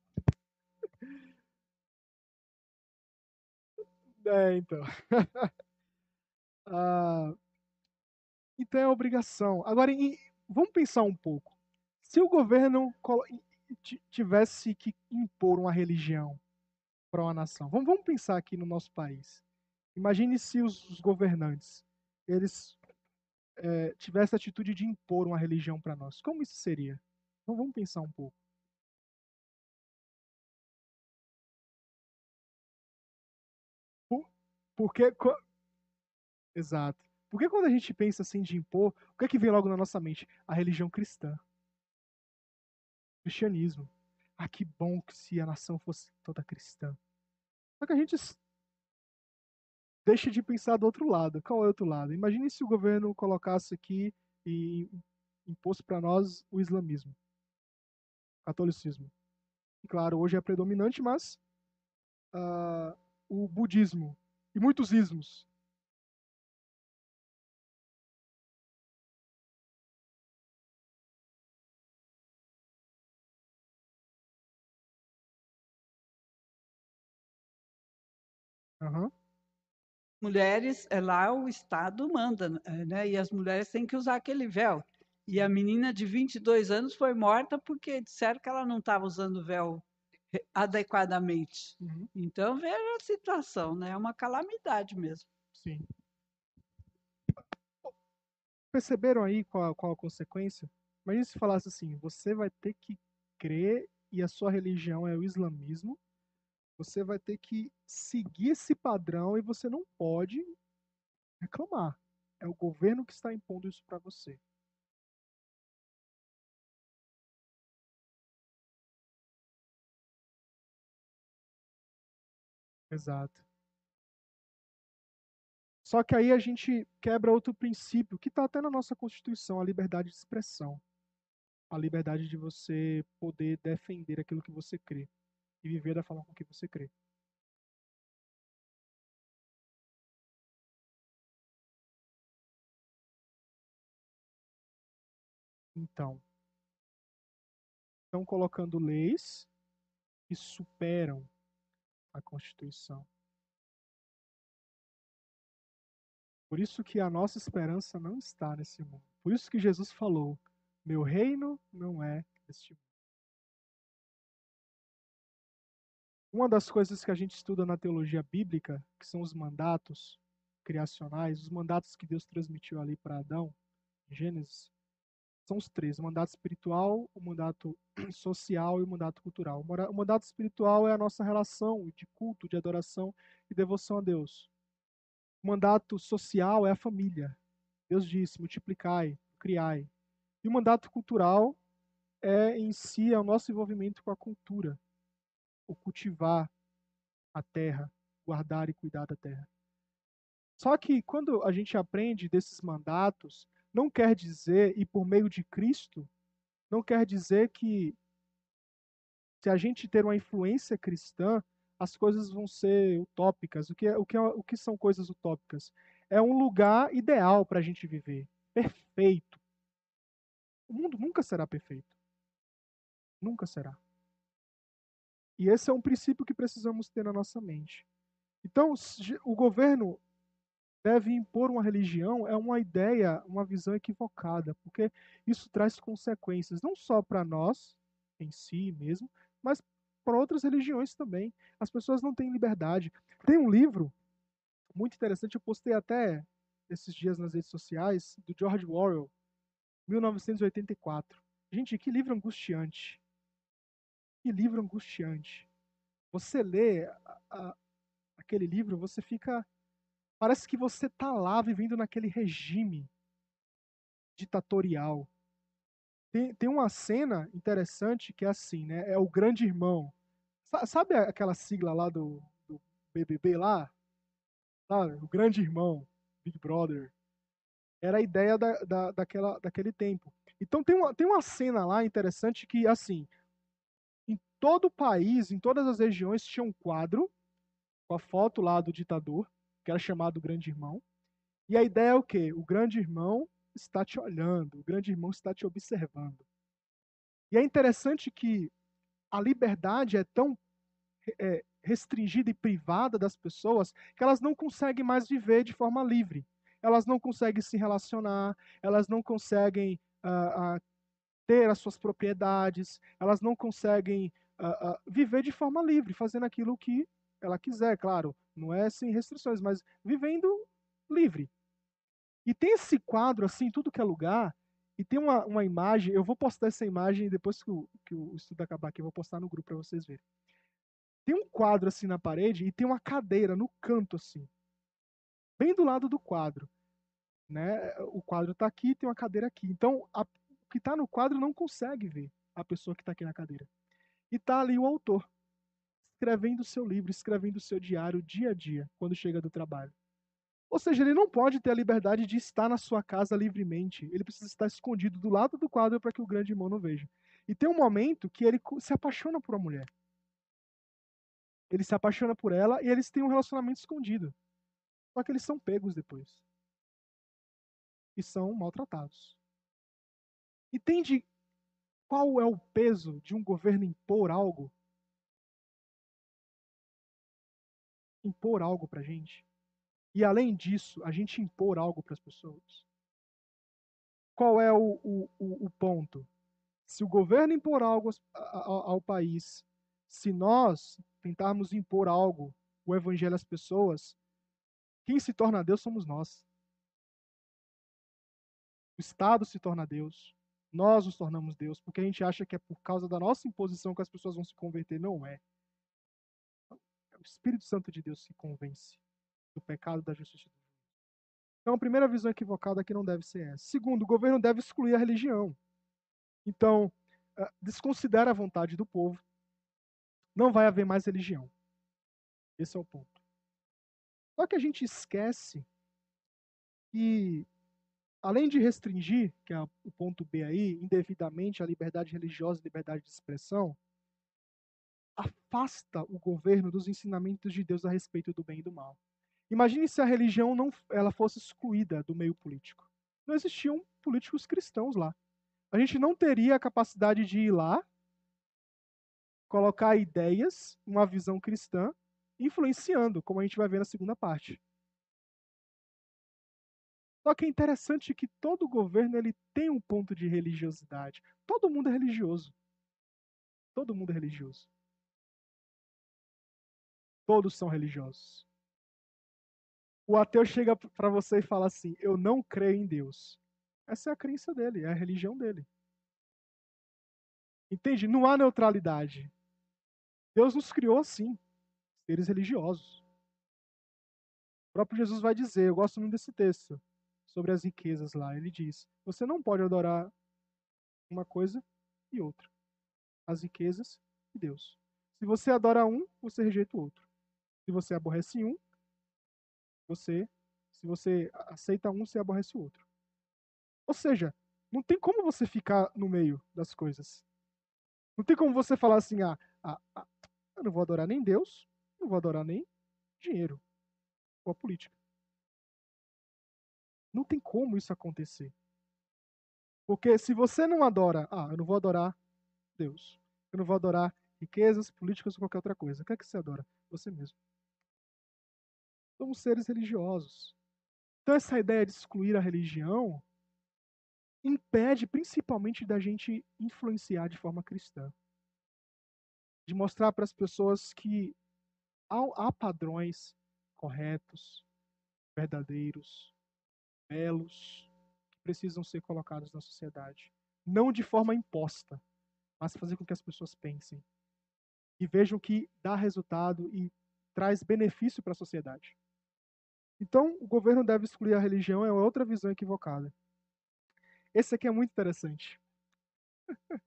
É, então. [laughs] ah, então é obrigação. Agora, vamos pensar um pouco. Se o governo tivesse que impor uma religião para uma nação, vamos, vamos pensar aqui no nosso país. Imagine se os, os governantes eles é, tivessem a atitude de impor uma religião para nós. Como isso seria? Então vamos pensar um pouco. Por, porque. Exato. Porque quando a gente pensa assim de impor, o que é que vem logo na nossa mente? A religião cristã. O cristianismo. Ah, que bom que se a nação fosse toda cristã. Só que a gente deixa de pensar do outro lado. Qual é o outro lado? Imagine se o governo colocasse aqui e impôs para nós o islamismo, o catolicismo. E, claro, hoje é predominante, mas uh, o budismo e muitos ismos. Uhum mulheres, é lá o Estado manda, né? E as mulheres têm que usar aquele véu. E a menina de 22 anos foi morta porque disseram que ela não estava usando véu adequadamente. Uhum. Então, veja a situação, né? É uma calamidade mesmo. Sim. Perceberam aí qual, qual a consequência? Imagina se falasse assim: você vai ter que crer e a sua religião é o islamismo, você vai ter que seguir esse padrão e você não pode reclamar. É o governo que está impondo isso para você. Exato. Só que aí a gente quebra outro princípio que está até na nossa Constituição, a liberdade de expressão. a liberdade de você poder defender aquilo que você crê e viver da forma com que você crê. Então, estão colocando leis que superam a Constituição. Por isso que a nossa esperança não está nesse mundo. Por isso que Jesus falou: Meu reino não é deste mundo. Uma das coisas que a gente estuda na teologia bíblica, que são os mandatos criacionais, os mandatos que Deus transmitiu ali para Adão, Gênesis, são os três: o mandato espiritual, o mandato [clears throat] social e o mandato cultural. O mandato espiritual é a nossa relação de culto, de adoração e devoção a Deus. O mandato social é a família. Deus disse: multiplicai, criai. E o mandato cultural é em si é o nosso envolvimento com a cultura, cultivar a terra, guardar e cuidar da terra. Só que quando a gente aprende desses mandatos, não quer dizer, e por meio de Cristo, não quer dizer que se a gente ter uma influência cristã, as coisas vão ser utópicas. O que, é, o que, é, o que são coisas utópicas? É um lugar ideal para a gente viver, perfeito. O mundo nunca será perfeito. Nunca será. E esse é um princípio que precisamos ter na nossa mente. Então, o governo deve impor uma religião é uma ideia, uma visão equivocada, porque isso traz consequências não só para nós em si mesmo, mas para outras religiões também. As pessoas não têm liberdade. Tem um livro muito interessante, eu postei até esses dias nas redes sociais, do George Orwell, 1984. Gente, que livro angustiante. Que livro angustiante. Você lê a, a, aquele livro, você fica Parece que você está lá vivendo naquele regime ditatorial. Tem, tem uma cena interessante que é assim, né? É o grande irmão. Sabe aquela sigla lá do, do BBB lá? Sabe? O grande irmão, Big Brother. Era a ideia da, da, daquela, daquele tempo. Então tem uma, tem uma cena lá interessante que, assim, todo o país, em todas as regiões, tinha um quadro com a foto lá do ditador que era chamado Grande Irmão. E a ideia é o quê? O Grande Irmão está te olhando, o Grande Irmão está te observando. E é interessante que a liberdade é tão é, restringida e privada das pessoas que elas não conseguem mais viver de forma livre. Elas não conseguem se relacionar, elas não conseguem uh, uh, ter as suas propriedades, elas não conseguem uh, viver de forma livre, fazendo aquilo que ela quiser, claro, não é sem restrições, mas vivendo livre. E tem esse quadro assim, tudo que é lugar, e tem uma, uma imagem, eu vou postar essa imagem depois que o, que o estudo acabar aqui, eu vou postar no grupo para vocês verem. Tem um quadro assim na parede e tem uma cadeira no canto assim, bem do lado do quadro. Né? O quadro está aqui, tem uma cadeira aqui. Então, a, o que está no quadro não consegue ver a pessoa que está aqui na cadeira. E está ali o autor escrevendo o seu livro, escrevendo o seu diário dia a dia, quando chega do trabalho. Ou seja, ele não pode ter a liberdade de estar na sua casa livremente. Ele precisa estar escondido do lado do quadro para que o grande irmão não veja. E tem um momento que ele se apaixona por uma mulher. Ele se apaixona por ela e eles têm um relacionamento escondido. Só que eles são pegos depois. E são maltratados. Entende qual é o peso de um governo impor algo impor algo para a gente. E além disso, a gente impor algo para as pessoas. Qual é o, o, o, ponto? Se o governo impor algo ao, ao país, se nós tentarmos impor algo, o evangelho às pessoas, quem se torna Deus somos nós. O Estado se torna Deus. Nós nos tornamos Deus, porque a gente acha que é por causa da nossa imposição que as pessoas vão se converter. Não é o Espírito Santo de Deus se convence do pecado, da justiça e do juízo. Então, a primeira visão equivocada que não deve ser essa. Segundo, o governo deve excluir a religião. Então, ah, desconsidera a vontade do povo. Não vai haver mais religião. Esse é o ponto. Só que a gente esquece que além de restringir, que é o ponto B aí, indevidamente a liberdade religiosa e liberdade de expressão, afasta o governo dos ensinamentos de Deus a respeito do bem e do mal. Imagine se a religião não ela fosse excluída do meio político. Não existiam políticos cristãos lá. A gente não teria a capacidade de ir lá, colocar ideias, uma visão cristã, influenciando, como a gente vai ver na segunda parte. Só que é interessante que todo governo ele tem um ponto de religiosidade. Todo mundo é religioso. Todo mundo é religioso. Todos são religiosos. O ateu chega para você e fala assim: Eu não creio em Deus. Essa é a crença dele, é a religião dele. Entende? Não há neutralidade. Deus nos criou assim, seres religiosos. O próprio Jesus vai dizer, eu gosto muito desse texto, sobre as riquezas lá. Ele diz: Você não pode adorar uma coisa e outra. As riquezas e Deus. Se você adora um, você rejeita o outro. Se você aborrece um, você, se você aceita um, você aborrece o outro. Ou seja, não tem como você ficar no meio das coisas. Não tem como você falar assim, ah, ah, ah eu não vou adorar nem Deus, não vou adorar nem dinheiro ou a política. Não tem como isso acontecer. Porque se você não adora, ah, eu não vou adorar Deus, eu não vou adorar riquezas, políticas ou qualquer outra coisa. O que é que você adora? Você mesmo. Somos seres religiosos. Então, essa ideia de excluir a religião impede principalmente da gente influenciar de forma cristã. De mostrar para as pessoas que há, padrões corretos, verdadeiros, belos, que precisam ser colocados na sociedade. Não de forma imposta, mas fazer com que as pessoas pensem e vejam que dá resultado e traz benefício para a sociedade. Então, o governo deve excluir a religião é outra visão equivocada. Esse aqui é muito interessante. [laughs]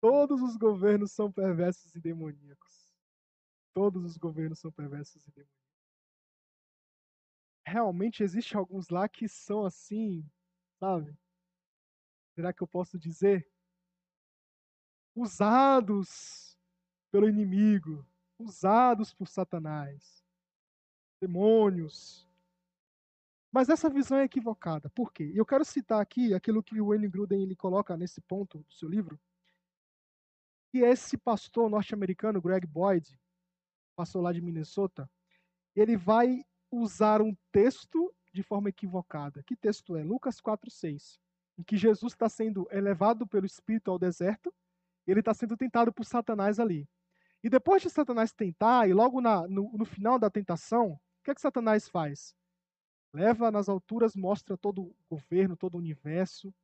Todos os governos são perversos e demoníacos. Todos os governos são perversos e demoníacos. Realmente existem alguns lá que são assim, sabe? Será que eu posso dizer? Usados pelo inimigo, usados por Satanás demônios. Mas essa visão é equivocada. Por quê? Eu quero citar aqui aquilo que o Wayne Gruden ele coloca nesse ponto do seu livro, que esse pastor norte-americano, Greg Boyd, pastor lá de Minnesota, ele vai usar um texto de forma equivocada. Que texto é? Lucas 4,6, em que Jesus está sendo elevado pelo Espírito ao deserto, ele está sendo tentado por Satanás ali. E depois de Satanás tentar, e logo na, no, no final da tentação, o que, é que Satanás faz? Leva nas alturas, mostra todo o governo, todo o universo,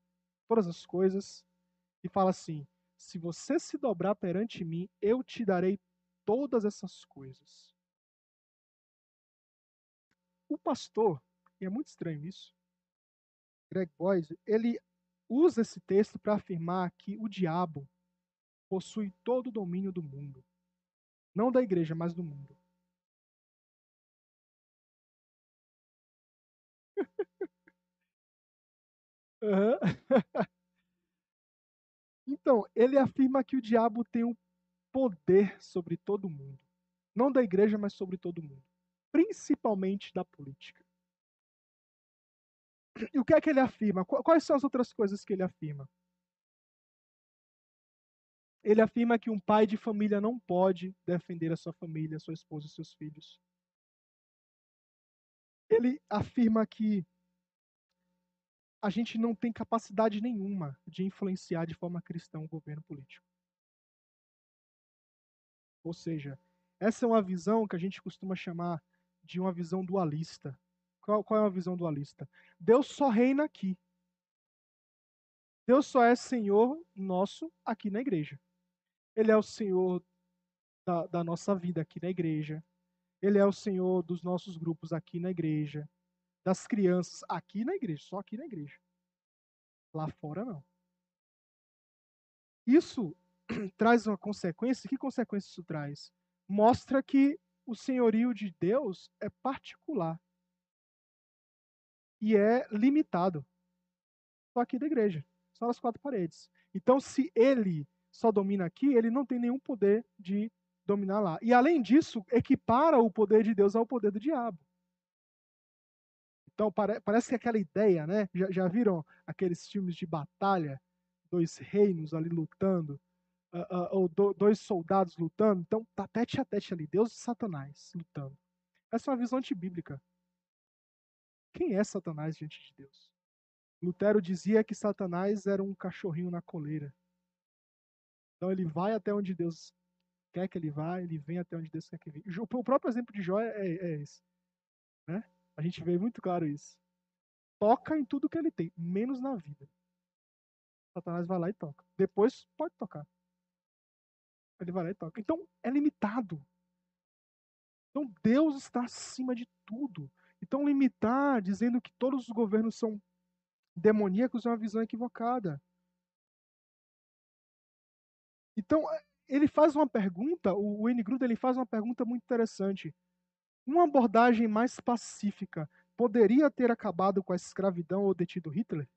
todas as coisas, e fala assim: se você se dobrar perante mim, eu te darei todas essas coisas. O pastor, e é muito estranho isso, Greg Boyd, ele usa esse texto para afirmar que o diabo possui todo o domínio do mundo. Não da igreja, mas do mundo. [laughs] [laughs] Então, ele afirma que o diabo tem um poder sobre todo mundo. Não da igreja, mas sobre todo mundo. Principalmente da política. E o que é que ele afirma? Quais são as outras coisas que ele afirma? Ele afirma que um pai de família não pode defender a sua família, sua esposa e seus filhos. Ele afirma que a gente não tem capacidade nenhuma de influenciar de forma cristã o governo político. Ou seja, essa é uma visão que a gente costuma chamar de uma visão dualista. Qual, qual é uma visão dualista? Deus só reina aqui. Deus só é Senhor nosso aqui na igreja. Ele é o Senhor da, da nossa vida aqui na igreja. Ele é o Senhor dos nossos grupos aqui na igreja das crianças aqui na igreja, só aqui na igreja. Lá fora não. Isso [clears throat] traz uma consequência. Que consequência isso traz? Mostra que o senhorio de Deus é particular. e é limitado. Só aqui da igreja, só nas quatro paredes. Então, se ele só domina aqui, ele não tem nenhum poder de dominar lá. E além disso, equipara o poder de Deus ao poder do diabo. Então, pare, parece que aquela ideia, né? Já, já, viram aqueles filmes de batalha? Dois reinos ali lutando, uh, ou do, dois soldados lutando. Então, tá tete a tete ali, Deus e Satanás lutando. Essa é uma visão antibíblica. Quem é Satanás diante de Deus? Lutero dizia que Satanás era um cachorrinho na coleira. Então ele vai até onde Deus quer que ele vá, ele vem até onde Deus quer que ele vá. O próprio exemplo de Jó é, é esse. Né? A gente vê muito claro isso. Toca em tudo que ele tem, menos na vida. Satanás vai lá e toca. Depois pode tocar. Ele vai lá e toca. Então é limitado. Então Deus está acima de tudo. Então limitar, dizendo que todos os governos são demoníacos, é uma visão equivocada. Então ele faz uma pergunta, o Wayne Grudem ele faz uma pergunta muito interessante. Uma abordagem mais pacífica poderia ter acabado com a escravidão ou detido Hitler?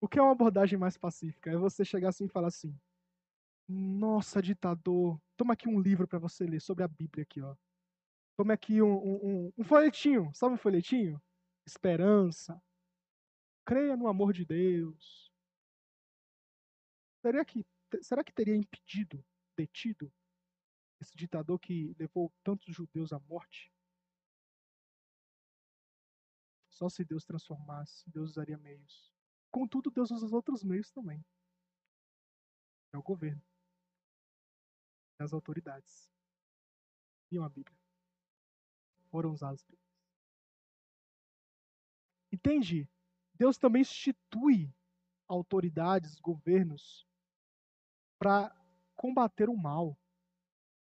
O que é uma abordagem mais pacífica? É você chegar assim e falar assim: Nossa, ditador, toma aqui um livro para você ler sobre a Bíblia aqui, ó. Toma aqui um, um, um, folhetinho, sabe um folhetinho? Esperança. Creia no amor de Deus. Será que, será que teria impedido, detido esse ditador que levou tantos judeus à morte? Só se Deus transformasse, Deus usaria meios. Contudo, Deus usa os outros meios também. É o governo. É as autoridades. E uma Bíblia. Foram usados por Entende? Deus também institui autoridades, governos, para combater o mal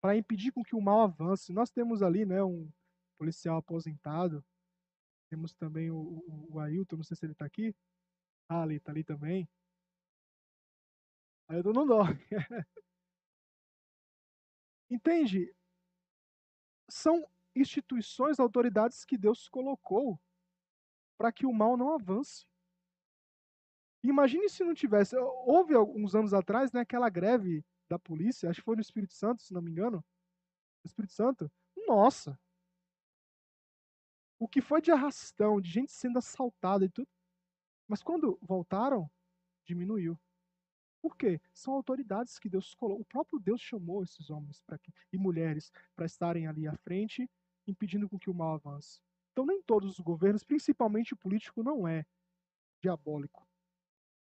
para impedir com que o mal avance. Nós temos ali né, um policial aposentado, temos também o, o, o Ailton, não sei se ele está aqui. Ah, ali, está ali também. Ailton não dorme. Entende? São instituições, autoridades que Deus colocou para que o mal não avance. Imagine se não tivesse. Houve alguns anos atrás né, aquela greve da polícia, acho que foi no Espírito Santo, se não me engano. No Espírito Santo. Nossa! O que foi de arrastão, de gente sendo assaltada e tudo. Mas quando voltaram, diminuiu. Por quê? São autoridades que Deus colocou. O próprio Deus chamou esses homens pra, e mulheres para estarem ali à frente, impedindo com que o mal avance. Então, nem todos os governos, principalmente o político, não é diabólico.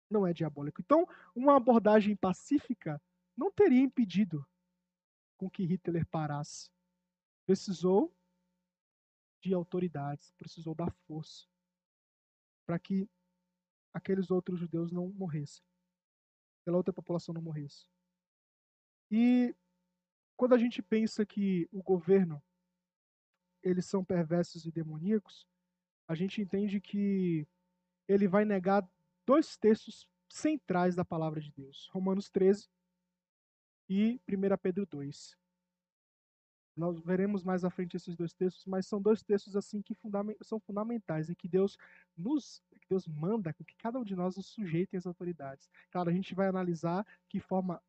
Não é diabólico. Então, uma abordagem pacífica não teria impedido com que Hitler parasse. Precisou de autoridades, precisou da força para que aqueles outros judeus não morressem, aquela outra população não morresse. E quando a gente pensa que o governo eles são perversos e demoníacos, a gente entende que ele vai negar dois textos centrais da palavra de Deus. Romanos 13 e 1 Pedro 2. Nós veremos mais à frente esses dois textos, mas são dois textos assim que fundament, são fundamentais e que Deus nos Deus manda que cada um de nós nos sujeite às autoridades. Claro, a gente vai analisar que forma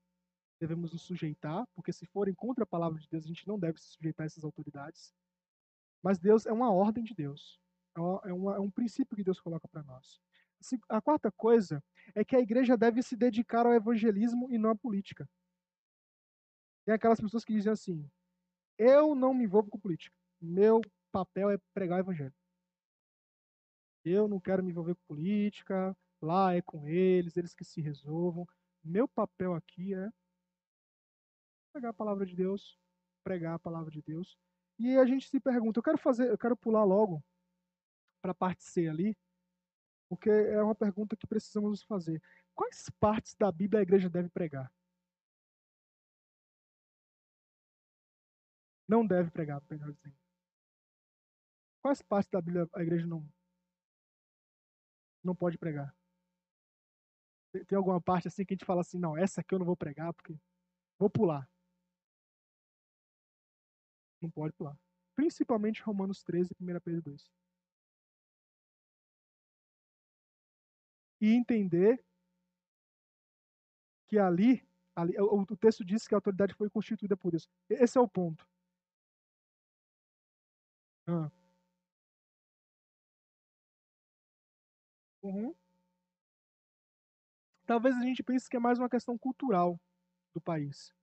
devemos nos sujeitar, porque se forem contra a palavra de Deus, a gente não deve se sujeitar a essas autoridades. Mas Deus é uma ordem de Deus. É, uma, é, é um princípio que Deus coloca para nós. A quarta coisa é que a igreja deve se dedicar ao evangelismo e não à política. Tem aquelas pessoas que dizem assim: eu não me envolvo com política. Meu papel é pregar o evangelho. Eu não quero me envolver com política. Lá é com eles, eles que se resolvam. Meu papel aqui é pregar a palavra de Deus, pregar a palavra de Deus. E a gente se pergunta, eu quero fazer, eu quero pular logo para a parte C ali, porque é uma pergunta que precisamos fazer. Quais partes da Bíblia a igreja deve pregar? não deve pregar, melhor dizendo. Quais partes da Bíblia a igreja não, não pode pregar? Tem alguma parte assim que a gente fala assim, não, essa aqui eu não vou pregar porque vou pular. Não pode pular. principalmente Romanos 13 e 1 Pedro 2. E entender que ali, ali o, o texto diz que a autoridade foi constituída por Deus. Esse é o ponto. Ah. Uhum. Talvez a gente pense que é mais uma questão cultural do país.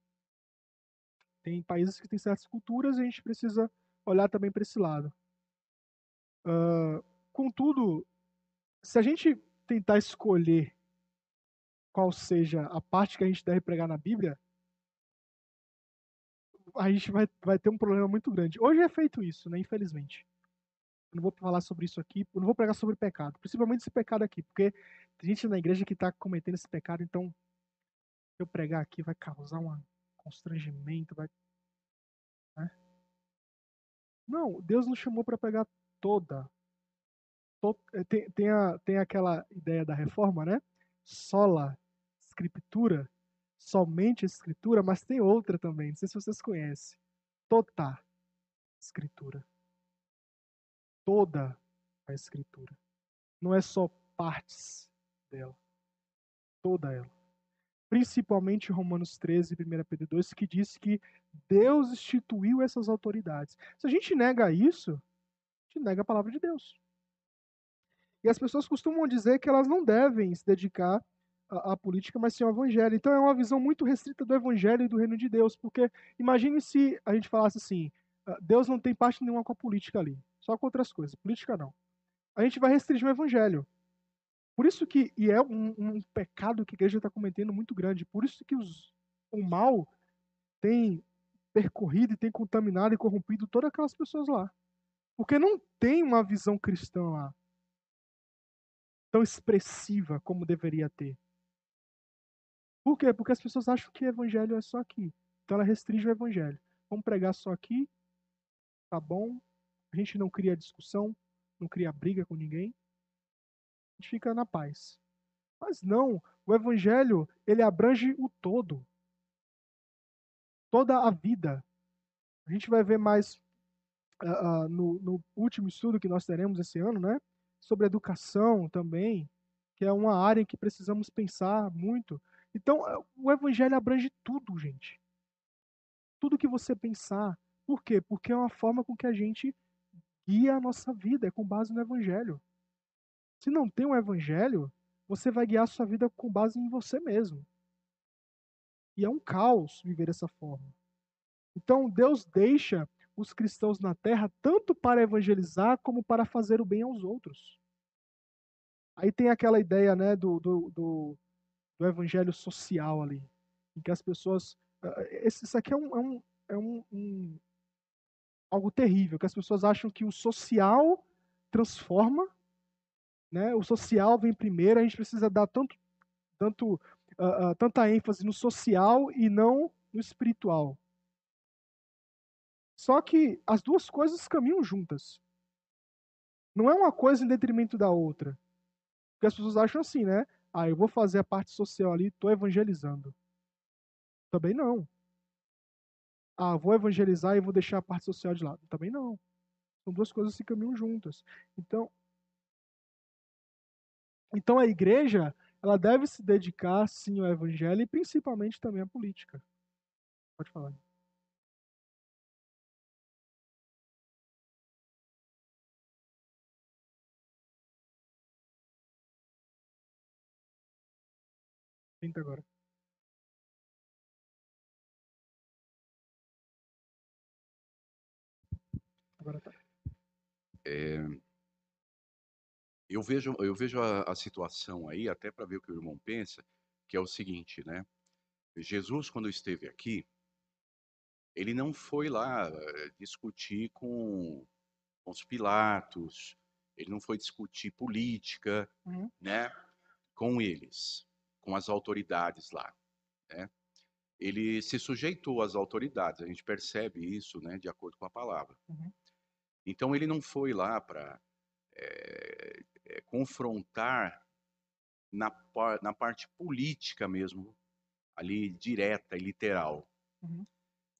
Tem países que têm certas culturas e a gente precisa olhar também para esse lado. Uh, contudo, se a gente tentar escolher qual seja a parte que a gente deve pregar na Bíblia, a gente vai, vai ter um problema muito grande. Hoje é feito isso, né? Infelizmente. Não vou falar sobre isso aqui, não vou pregar sobre pecado, principalmente esse pecado aqui, porque tem gente na igreja que está cometendo esse pecado, então eu pregar aqui vai causar um constrangimento, vai. Né? Não, Deus nos chamou para pregar toda. Eh, tem, tem, a, tem aquela ideia da reforma, né? Sola, escritura, somente escritura, mas tem outra também, não sei se vocês conhecem. Toda escritura. Toda a escritura. Não é só partes dela. Toda ela. Principalmente Romanos 13 e 1 Pedro 2, que diz que Deus instituiu essas autoridades. Se a gente nega isso, a gente nega a palavra de Deus. E as pessoas costumam dizer que elas não devem se dedicar à, à política, mas sim ao evangelho. Então é uma visão muito restrita do evangelho e do reino de Deus, porque imagine se a gente falasse assim: ah, Deus não tem parte nenhuma com a política ali, só com outras coisas, política não. A gente vai restringir o evangelho. Por isso que, e é um, um pecado que a igreja está cometendo muito grande, por isso que os, o mal tem percorrido e tem contaminado e corrompido todas aquelas pessoas lá. Porque não tem uma visão cristã lá tão expressiva como deveria ter. Por quê? Porque as pessoas acham que o evangelho é só aqui. Então ela restringe o evangelho. Vamos pregar só aqui, tá bom? A gente não cria discussão, não cria briga com ninguém. A gente fica na paz. Mas não, o evangelho, ele abrange o todo. Toda a vida. A gente vai ver mais uh, no, no último estudo que nós teremos esse ano, né? sobre educação também, que é uma área em que precisamos pensar muito. Então, é, o evangelho abrange tudo, gente. Tudo que você pensar. Por quê? Porque é uma forma com que a gente guia a nossa vida, é com base no evangelho. Se não tem um evangelho, você vai guiar a sua vida com base em você mesmo. E é um caos viver dessa forma. Então, Deus deixa os cristãos na terra tanto para evangelizar como para fazer o bem aos outros. Aí tem aquela ideia né, do, do, do, do evangelho social ali, em que as pessoas. Isso aqui é, um, é, um, é um, um, algo terrível, que as pessoas acham que o social transforma, né, o social vem primeiro, a gente precisa dar tanto, tanto, uh, uh, tanta ênfase no social e não no espiritual. Só que as duas coisas caminham juntas. Não é uma coisa em detrimento da outra. Porque as pessoas acham assim, né? Ah, eu vou fazer a parte social ali, estou evangelizando. Também não. Ah, vou evangelizar e vou deixar a parte social de lado. Também não. São duas coisas que caminham juntas. Então, então a igreja, ela deve se dedicar sim ao evangelho e principalmente também à política. Pode falar. Agora. Agora tá. É, eu vejo, eu vejo a, a situação aí, até para ver o que o irmão pensa, que é o seguinte, né? Jesus, quando esteve aqui, ele não foi lá eh, discutir com, com os Pilatos, ele não foi discutir política, uhum. né, com eles com as autoridades lá. Né? Ele se sujeitou às autoridades, a gente percebe isso né, de acordo com a palavra. Uhum. Então ele não foi lá para é, é, confrontar na, na parte política mesmo, ali direta e literal, uhum.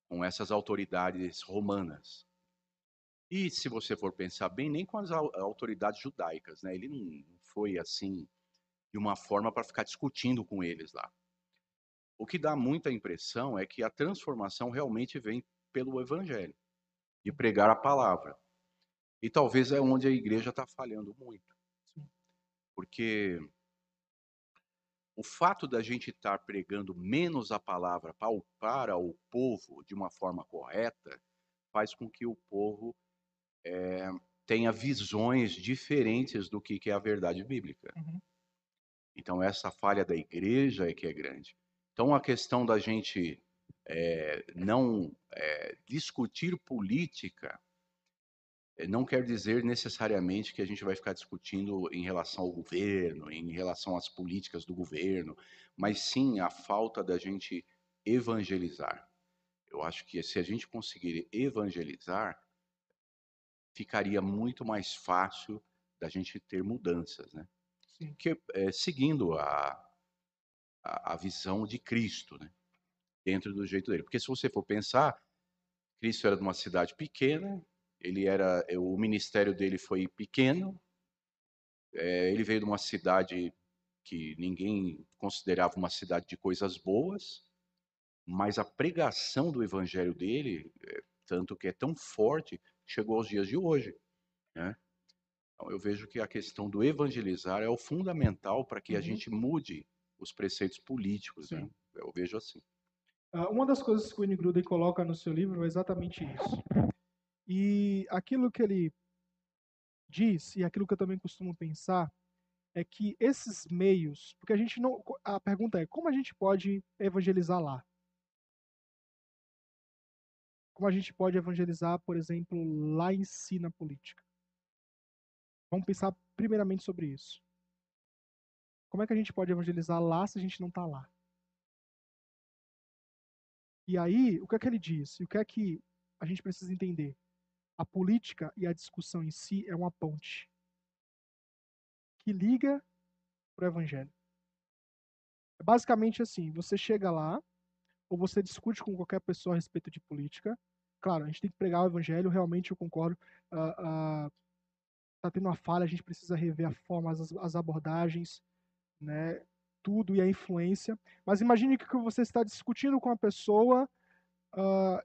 com essas autoridades romanas. E se você for pensar bem, nem com as au- autoridades judaicas, né? Ele não foi assim de uma forma para ficar discutindo com eles lá. O que dá muita impressão é que a transformação realmente vem pelo evangelho, de pregar a palavra. E talvez é onde a igreja está falhando muito. Porque o fato da gente estar pregando menos a palavra pa- para o povo de uma forma correta faz com que o povo eh, tenha visões diferentes do que que é a verdade bíblica. Uhum. Então, essa falha da igreja é que é grande. Então, a questão da gente eh, não eh, discutir política não quer dizer necessariamente que a gente vai ficar discutindo em relação ao governo, em relação às políticas do governo, mas sim a falta da gente evangelizar. Eu acho que se a gente conseguir evangelizar, ficaria muito mais fácil da gente ter mudanças, né? Sim. Porque, eh, seguindo a, a, a visão de Cristo, né? Dentro do jeito dele. Porque se você for pensar, Cristo era de uma cidade pequena, ele era, eh, o ministério dele foi pequeno, eh, ele veio de uma cidade que ninguém considerava uma cidade de coisas boas, mas a pregação do evangelho dele, eh, tanto que é tão forte, chegou aos dias de hoje, né? Então, eu vejo que a questão do evangelizar é o fundamental para que a Uhum. gente mude os preceitos políticos, né? Eu vejo assim. Ah, uma das coisas que o Wayne Gruden coloca no seu livro é exatamente isso. E aquilo que ele diz, e aquilo que eu também costumo pensar, é que esses meios, porque a gente não. A pergunta é: como a gente pode evangelizar lá? Como a gente pode evangelizar, por exemplo, lá em si na política? Vamos pensar primeiramente sobre isso. Como é que a gente pode evangelizar lá se a gente não está lá? E aí, o que é que ele diz? E o que é que a gente precisa entender? A política e a discussão em si é uma ponte que liga para o evangelho. É basicamente assim: você chega lá, ou você discute com qualquer pessoa a respeito de política. Claro, a gente tem que pregar o evangelho, realmente eu concordo. ah, tá tendo uma falha, a gente precisa rever a forma, as, as abordagens, né? Tudo e a influência. Mas imagine que você está discutindo com a pessoa, ah,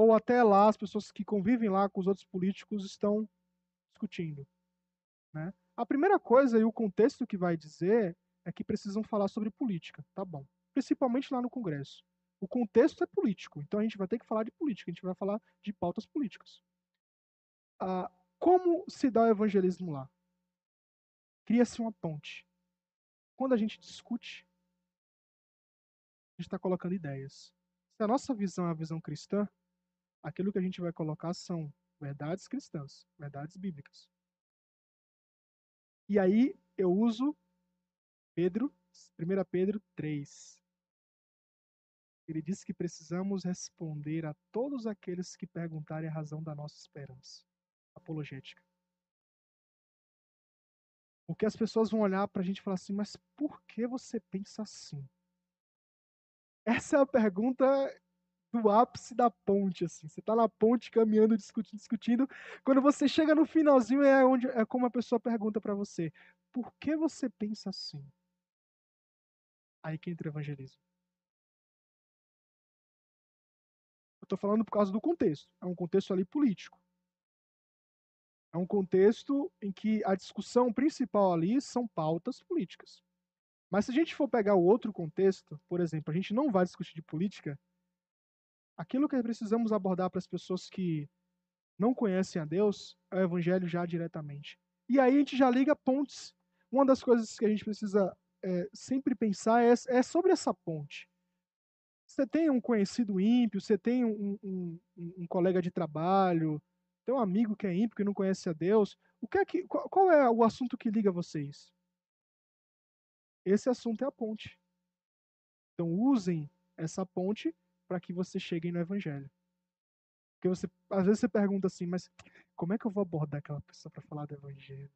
ou até lá, as pessoas que convivem lá com os outros políticos estão discutindo. Né? A primeira coisa e o contexto que vai dizer é que precisam falar sobre política, tá bom? Principalmente lá no Congresso. O contexto é político, então a gente vai ter que falar de política, a gente vai falar de pautas políticas. Ah, como se dá o evangelismo lá? Cria-se uma ponte. Quando a gente discute, a gente está colocando ideias. Se a nossa visão é a visão cristã, aquilo que a gente vai colocar são verdades cristãs, verdades bíblicas. E aí eu uso Pedro, 1 Pedro 3. Ele diz que precisamos responder a todos aqueles que perguntarem a razão da nossa esperança. Apologética. Porque as pessoas vão olhar para a gente e falar assim, mas por que você pensa assim? Essa é a pergunta do ápice da ponte, assim. Você está na ponte caminhando, discutindo, discutindo. Quando você chega no finalzinho é onde é como a pessoa pergunta para você: "Por que você pensa assim?" Aí que entra o evangelismo. Eu estou falando por causa do contexto. É um contexto ali político. É um contexto em que a discussão principal ali são pautas políticas. Mas se a gente for pegar o outro contexto, por exemplo, a gente não vai discutir de política, aquilo que precisamos abordar para as pessoas que não conhecem a Deus é o evangelho já diretamente. E aí a gente já liga pontes. Uma das coisas que a gente precisa é, sempre pensar é, é, sobre essa ponte. Você tem um conhecido ímpio, você tem um, um, um, colega de trabalho, tem um amigo que é ímpio, que não conhece a Deus. O que é que, qual, qual é o assunto que liga vocês? Esse assunto é a ponte. Então usem essa ponte para que você cheguem no evangelho. Porque você, às vezes você pergunta assim, mas como é que eu vou abordar aquela pessoa para falar do evangelho?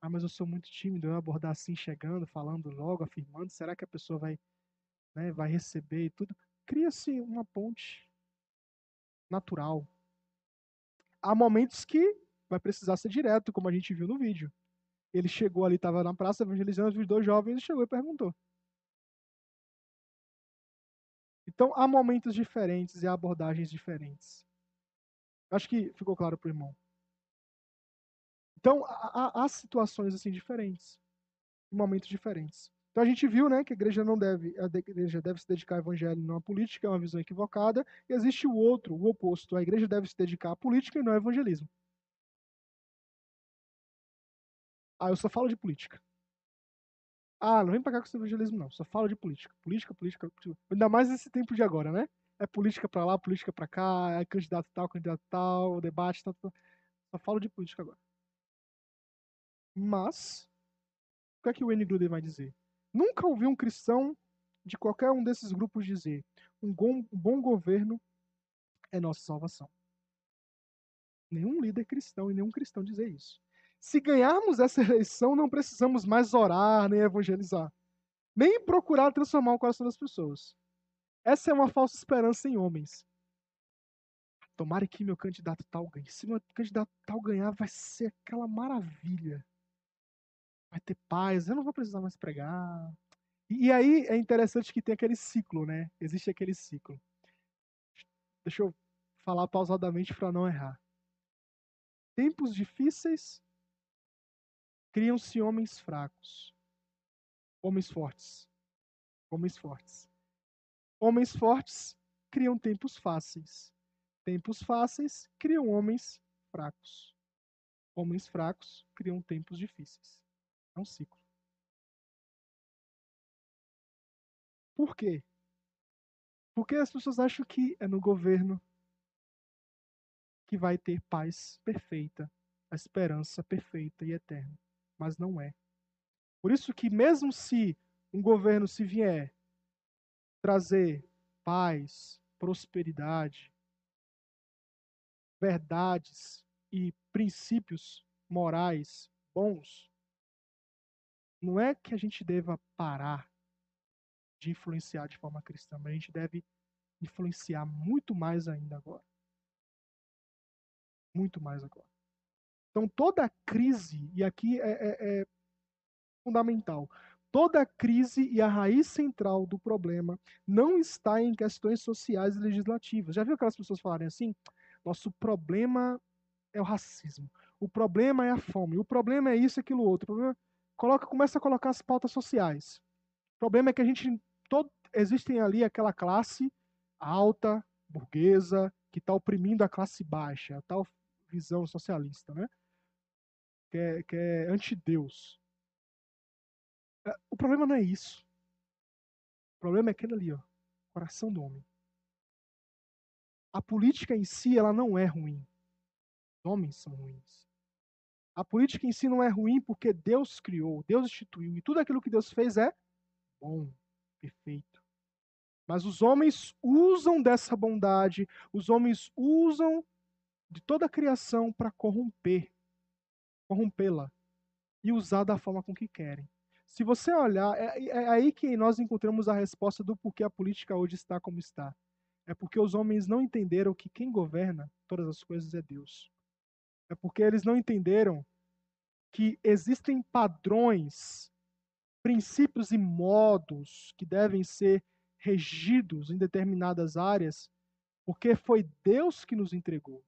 Ah, mas eu sou muito tímido, eu abordar assim, chegando, falando logo, afirmando, será que a pessoa vai, né, vai receber e tudo? Cria-se uma ponte natural. há momentos que vai precisar ser direto, como a gente viu no vídeo. Ele chegou ali, estava na praça evangelizando, os dois jovens, chegou e perguntou. Então, há momentos diferentes e abordagens diferentes. Acho que ficou claro para o irmão. Então, há, há, situações assim diferentes, momentos diferentes. Então a gente viu, né, que a igreja não deve, a igreja deve se dedicar ao evangelho e não à política, é uma visão equivocada. E existe o outro, o oposto. A igreja deve se dedicar à política e não ao evangelismo. Ah, eu só falo de política. Ah, não vem pra cá com esse evangelismo, não. Só falo de política. Política, política, política. Ainda mais nesse tempo de agora, né? É política pra lá, política pra cá, é candidato tal, candidato tal, debate tal, tal. Só falo de política agora. Mas, o que é que o N. Gruden vai dizer? Nunca ouvi um cristão de qualquer um desses grupos dizer: um bom governo é nossa salvação. Nenhum líder cristão e nenhum cristão dizer isso. Se ganharmos essa eleição, não precisamos mais orar nem evangelizar, nem procurar transformar o coração das pessoas. Essa é uma falsa esperança em homens. Tomara que meu candidato tal ganhe. Se meu candidato tal ganhar, vai ser aquela maravilha vai ter paz, eu não vou precisar mais pregar. E, aí é interessante que tem aquele ciclo, né? Existe aquele ciclo. Deixa eu falar pausadamente para não errar. Tempos difíceis criam-se homens fracos. Homens fortes. Homens fortes. Homens fortes criam tempos fáceis. Tempos fáceis criam homens fracos. Homens fracos criam tempos difíceis. É um ciclo. Por quê? Porque as pessoas acham que é no governo que vai ter paz perfeita, a esperança perfeita e eterna. Mas não é. Por isso que mesmo se um governo se vier trazer paz, prosperidade, verdades e princípios morais bons, não é que a gente deva parar de influenciar de forma cristã, mas a gente deve influenciar muito mais ainda agora. Muito mais agora. Então, toda crise, e aqui é, é, é fundamental, toda crise e a raiz central do problema não está em questões sociais e legislativas. Já viu aquelas pessoas falarem assim? Nosso problema é o racismo. O problema é a fome. O problema é isso, aquilo, outro. O problema coloca, começa a colocar as pautas sociais. O problema é que a gente todo, existem ali aquela classe alta, burguesa, que está oprimindo a classe baixa, a tal visão socialista, né? Que é, que é anti-Deus. É, o problema não é isso. O problema é aquele ali, ó, coração do homem. A política em si, ela não é ruim. Os homens são ruins. A política em si não é ruim porque Deus criou, Deus instituiu, e tudo aquilo que Deus fez é bom, perfeito. Mas os homens usam dessa bondade, os homens usam de toda a criação para corromper, corrompê-la e usar da forma com que querem. Se você olhar, é, é aí que nós encontramos a resposta do porquê a política hoje está como está. É porque os homens não entenderam que quem governa todas as coisas é Deus. É porque eles não entenderam que existem padrões, princípios e modos que devem ser regidos em determinadas áreas, porque foi Deus que nos entregou.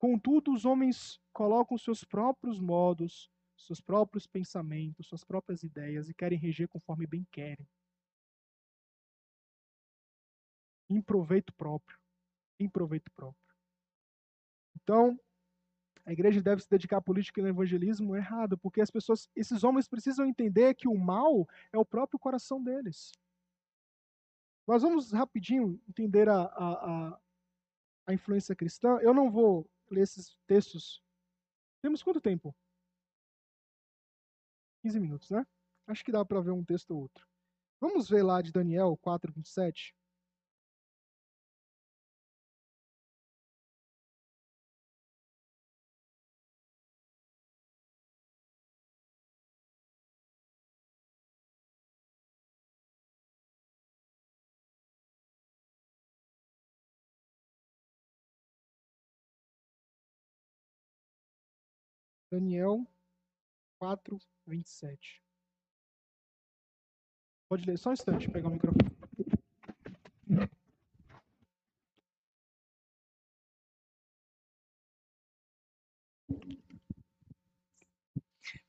Contudo, os homens colocam seus próprios modos, seus próprios pensamentos, suas próprias ideias e querem reger conforme bem querem. Em proveito próprio. Em proveito próprio. Então, a igreja deve se dedicar à política e ao evangelismo, errado, porque as pessoas, esses homens precisam entender que o mal é o próprio coração deles. Nós vamos rapidinho entender a, a, a, a influência cristã. Eu não vou ler esses textos. Temos quanto tempo? 15 minutos, né? Acho que dá para ver um texto ou outro. Vamos ver lá de Daniel 4, 27. Daniel 4, 27. Pode ler, só um instante, pegar o microfone.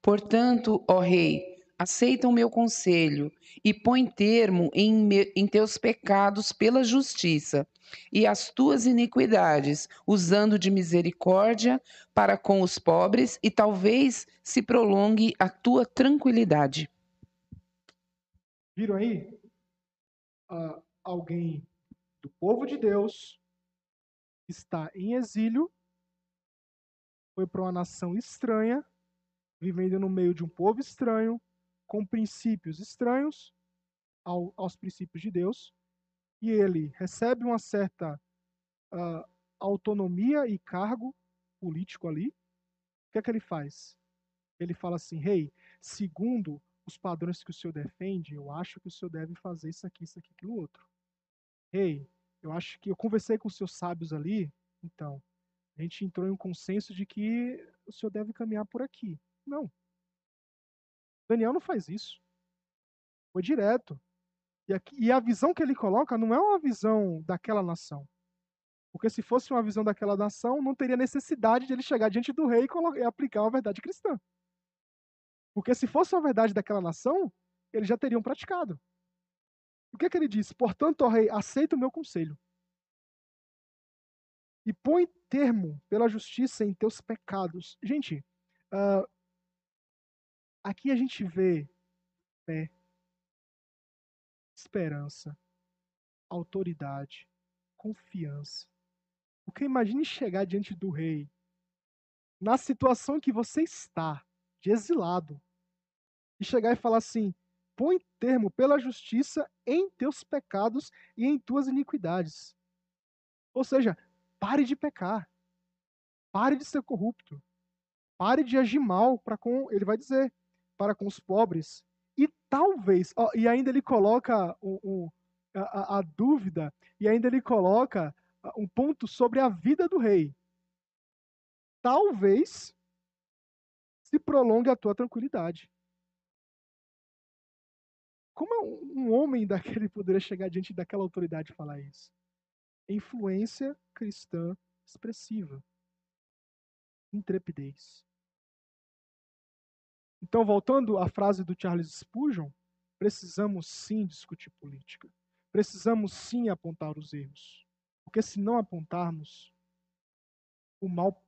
Portanto, ó rei, aceita o meu conselho e põe termo em, me, em, teus pecados pela justiça e as tuas iniquidades, usando de misericórdia para com os pobres, e talvez se prolongue a tua tranquilidade. Viram aí? Uh, alguém do povo de Deus está em exílio, foi para uma nação estranha, vivendo no meio de um povo estranho, com princípios estranhos ao, aos princípios de Deus, e ele recebe uma certa uh, autonomia e cargo político ali. O que é que ele faz? Ele fala assim: Rei, hey, segundo os padrões que o senhor defende, eu acho que o senhor deve fazer isso aqui, isso aqui, aquilo outro. Rei, hey, eu acho que eu conversei com os seus sábios ali, então, a gente entrou em um consenso de que o senhor deve caminhar por aqui. Não. Daniel não faz isso. Foi direto. E, aqui, e a visão que ele coloca não é uma visão daquela nação. Porque se fosse uma visão daquela nação, não teria necessidade de ele chegar diante do rei e, e aplicar uma verdade cristã. Porque se fosse uma verdade daquela nação, eles já teriam praticado. O que é que ele diz? Portanto, ó rei, aceita o meu conselho. E põe termo pela justiça em teus pecados. Gente, uh, aqui a gente vê fé, esperança, autoridade, confiança. Porque imagine chegar diante do rei, na situação que você está, de exilado, e chegar e falar assim: põe termo pela justiça em teus pecados e em tuas iniquidades. Ou seja, pare de pecar. Pare de ser corrupto. Pare de agir mal para com, ele vai dizer, para com os pobres e talvez, ó, e ainda ele coloca a, a, dúvida, e ainda ele coloca um ponto sobre a vida do rei. Talvez se prolongue a tua tranquilidade. Como um homem [laughs] daquele poderia chegar diante daquela autoridade e falar isso? Influência cristã expressiva. Intrepidez. Então, voltando à frase do Charles Spurgeon, precisamos sim discutir política. Precisamos sim apontar os erros. Porque se não apontarmos, o mal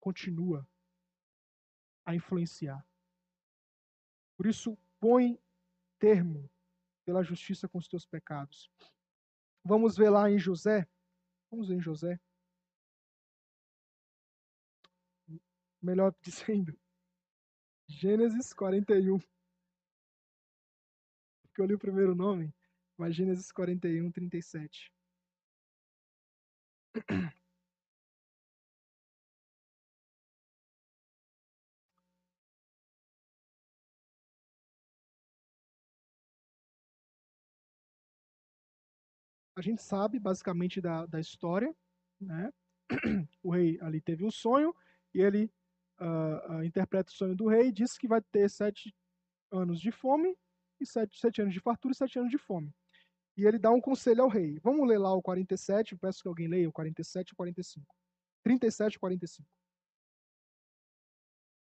continua a influenciar. Por isso, põe termo pela justiça com os teus pecados. Vamos ver lá em José. Vamos ver em José. Melhor [laughs] dizendo, Gênesis 41. Porque eu li o primeiro nome, mas Gênesis 41, 37. A gente sabe basicamente da, da história, né? O rei ali teve um sonho e ele uh, interpreta o sonho do rei e diz que vai ter sete anos de fome e sete, sete anos de fartura e sete anos de fome. E ele dá um conselho ao rei. Vamos ler lá o 47, peço que alguém leia o 47 e o 45. 37 e 45.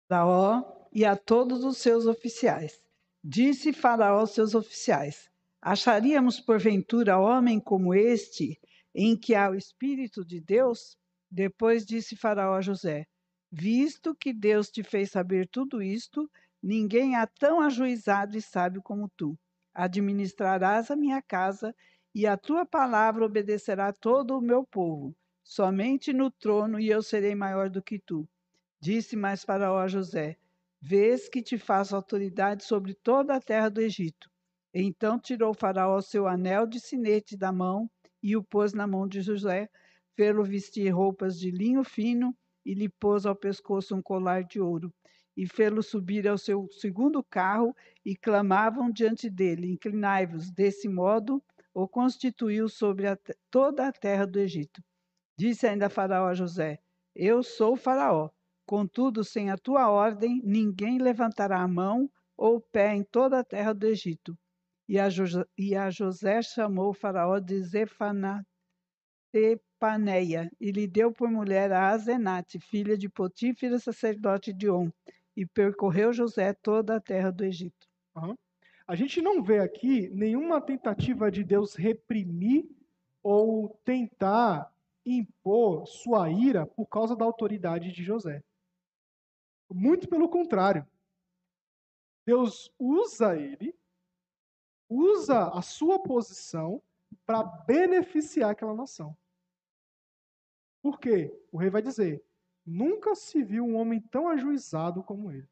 Faraó e a todos os seus oficiais. Disse Faraó aos seus oficiais: Acharíamos porventura homem como este, em que há o Espírito de Deus? Depois disse Faraó a José: Visto que Deus te fez saber tudo isto, ninguém há tão ajuizado e sábio como tu. Administrarás a minha casa e a tua palavra obedecerá todo o meu povo. Somente no trono e eu serei maior do que tu. Disse mais Faraó a José: Vês que te faço autoridade sobre toda a terra do Egito. Então tirou Faraó seu anel de sinete da mão e o pôs na mão de José, fê-lo vestir roupas de linho fino e lhe pôs ao pescoço um colar de ouro, e fê-lo subir ao seu segundo carro, e clamavam diante dele: Inclinai-vos. Desse modo, o constituiu sobre a, toda a terra do Egito. Disse ainda Faraó a José: Eu sou Faraó. Contudo, sem a tua ordem, ninguém levantará a mão ou o pé em toda a terra do Egito. E a, Jo- a José chamou faraó de Zephanatepaneia e lhe deu por mulher a Azenate, filha de Potífera, sacerdote de On. E percorreu José toda a terra do Egito. A gente não vê aqui nenhuma tentativa de Deus reprimir ou tentar impor sua ira por causa da autoridade de José. Muito pelo contrário. Deus usa ele, usa a sua posição para beneficiar aquela nação. Por quê? O rei vai dizer: nunca se viu um homem tão ajuizado como ele.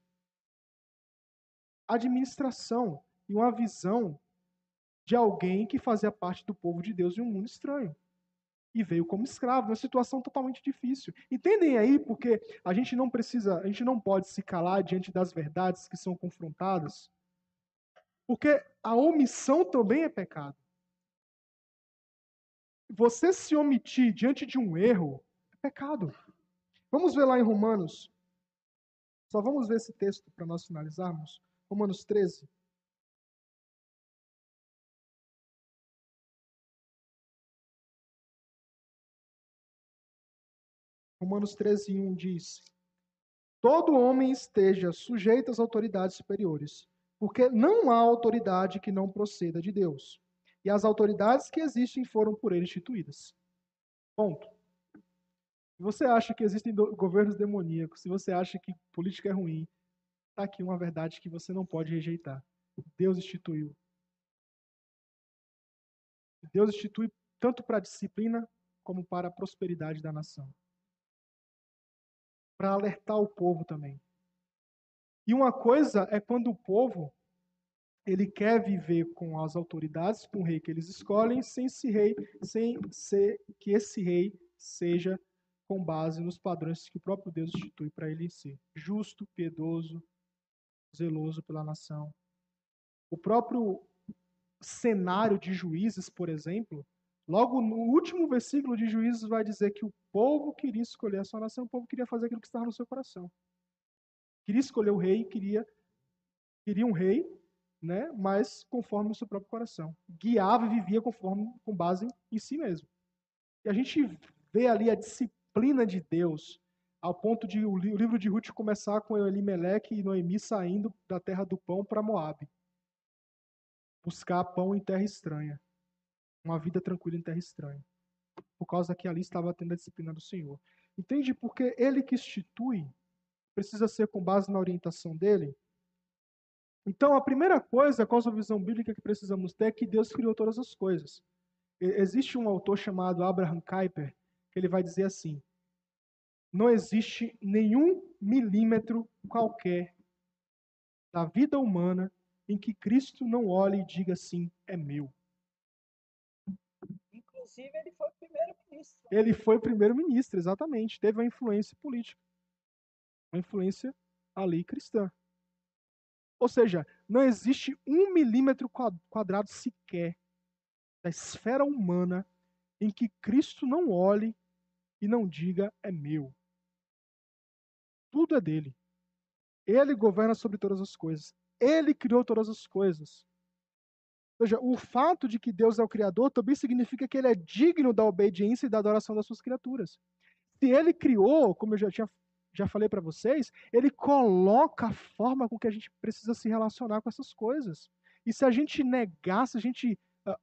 Administração e uma visão de alguém que fazia parte do povo de Deus em um mundo estranho. E veio como escravo, uma situação totalmente difícil. Entendem aí porque a gente não precisa, a gente não pode se calar diante das verdades que são confrontadas? Porque a omissão também é pecado. Você se omitir diante de um erro é pecado. Vamos ver lá em Romanos. Só vamos ver esse texto para nós finalizarmos. Romanos 13. Romanos 13, 1 diz: Todo homem esteja sujeito às autoridades superiores, porque não há autoridade que não proceda de Deus. E as autoridades que existem foram por ele instituídas. Ponto. Se você acha que existem governos demoníacos, se você acha que política é ruim, está aqui uma verdade que você não pode rejeitar. Deus instituiu. Deus institui tanto para a disciplina como para a prosperidade da nação. Para alertar o povo também. E uma coisa é quando o povo ele quer viver com as autoridades, com o rei que eles escolhem, sem esse rei, sem ser que esse rei seja com base nos padrões que o próprio Deus institui para ele ser justo, piedoso, zeloso pela nação. O próprio cenário de Juízes, por exemplo, logo no último versículo de Juízes vai dizer que o povo queria escolher a sua nação, o povo queria fazer aquilo que estava no seu coração. Queria escolher o rei, queria queria um rei, né, mas conforme o seu próprio coração. Guiava e vivia conforme com base em si mesmo. E a gente vê ali a disciplina de Deus ao ponto de o li- o livro de Ruth começar com Elimeleque e Noemi saindo da terra do pão para Moabe. Buscar pão em terra estranha. Uma vida tranquila em terra estranha. Por causa que ali estava tendo a disciplina do Senhor. Entende? Porque ele que institui precisa ser com base na orientação dele. Então, a primeira coisa, qual a visão bíblica que precisamos ter é que Deus criou todas as coisas. Existe um autor chamado Abraham Kuyper que ele vai dizer assim: não existe nenhum milímetro qualquer da vida humana em que Cristo não olhe e diga assim: é meu. Inclusive, ele foi o primeiro-ministro. Ele foi primeiro-ministro, exatamente. Teve uma influência política, uma influência ali cristã. Ou seja, não existe um milímetro qua- quadrado sequer da esfera humana em que Cristo não olhe e não diga é meu. Tudo é dele. Ele governa sobre todas as coisas. Ele criou todas as coisas. Ou seja, o fato de que Deus é o Criador também significa que ele é digno da obediência e da adoração das suas criaturas. Se ele criou, como eu já tinha já falei para vocês, ele coloca a forma com que a gente precisa se relacionar com essas coisas. E se a gente negar, se a gente ah,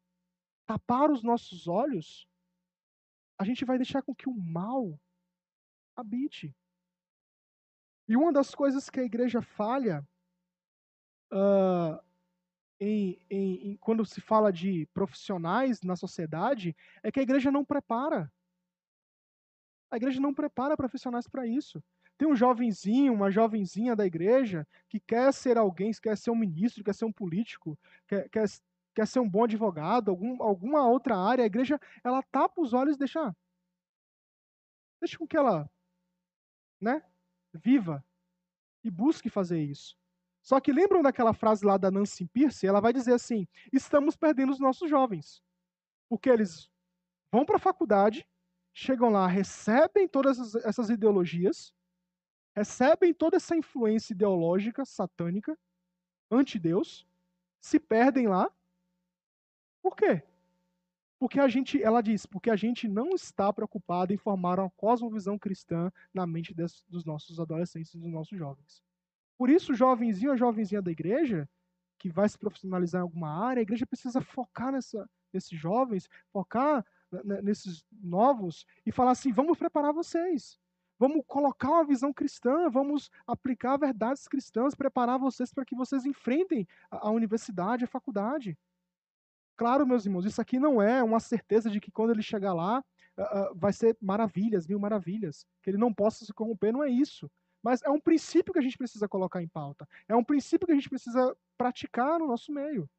tapar os nossos olhos, a gente vai deixar com que o mal habite. E uma das coisas que a igreja falha ah, em, em- em- quando se fala de profissionais na sociedade é que a igreja não prepara. A igreja não prepara profissionais para isso. Tem um jovenzinho, uma jovenzinha da igreja que quer ser alguém, quer ser um ministro, quer ser um político, quer, quer, quer ser um bom advogado, algum, alguma outra área. A igreja, ela tapa os olhos e deixa, ah, deixa com que ela, né, viva e busque fazer isso. Só que lembram daquela frase lá da Nancy Pierce? Ela vai dizer assim: estamos perdendo os nossos jovens. Porque eles vão para a faculdade, chegam lá, recebem todas essas- essas ideologias, recebem toda essa influência ideológica satânica, anti-Deus, se perdem lá. Por quê? Porque a gente, ela diz, porque a gente não está preocupado em formar uma cosmovisão cristã na mente des, dos nossos adolescentes dos nossos jovens. Por isso, jovenzinho a jovenzinha da igreja, que vai se profissionalizar em alguma área, a igreja precisa focar nessa, nesses jovens, focar nesses novos e falar assim: vamos preparar vocês. Vamos colocar uma visão cristã, vamos aplicar verdades cristãs, preparar vocês para que vocês enfrentem a, universidade, a faculdade. Claro, meus irmãos, isso aqui não é uma certeza de que quando ele chegar lá uh, uh, vai ser maravilhas, mil maravilhas, que ele não possa se corromper, não é isso. Mas é um princípio que a gente precisa colocar em pauta. É um princípio que a gente precisa praticar no nosso meio.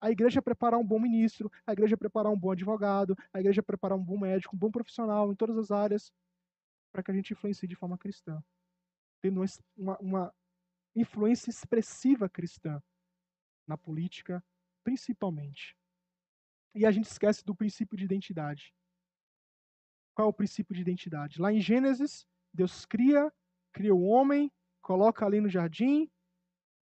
A igreja preparar um bom ministro, a igreja preparar um bom advogado, a igreja preparar um bom médico, um bom profissional em todas as áreas, para que a gente influencie de forma cristã. Tendo uma, uma influência expressiva cristã na política, principalmente. E a gente esquece do princípio de identidade. Qual é o princípio de identidade? Lá em Gênesis, Deus cria, cria o homem, coloca ali no jardim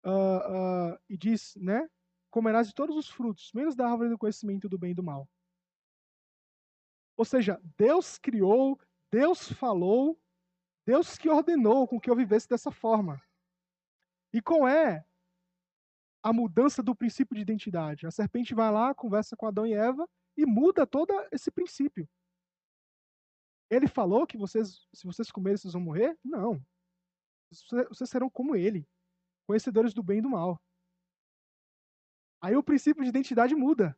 uh, uh, e diz, né? comerás de todos os frutos, menos da árvore do conhecimento do bem e do mal. Ou seja, Deus criou, Deus falou, Deus que ordenou com que eu vivesse dessa forma. E qual é a mudança do princípio de identidade? A serpente vai lá, conversa com Adão e Eva e muda todo esse princípio. Ele falou que vocês, se vocês comerem, vocês vão morrer? Não. Vocês serão como ele, conhecedores do bem e do mal. Aí o princípio de identidade muda.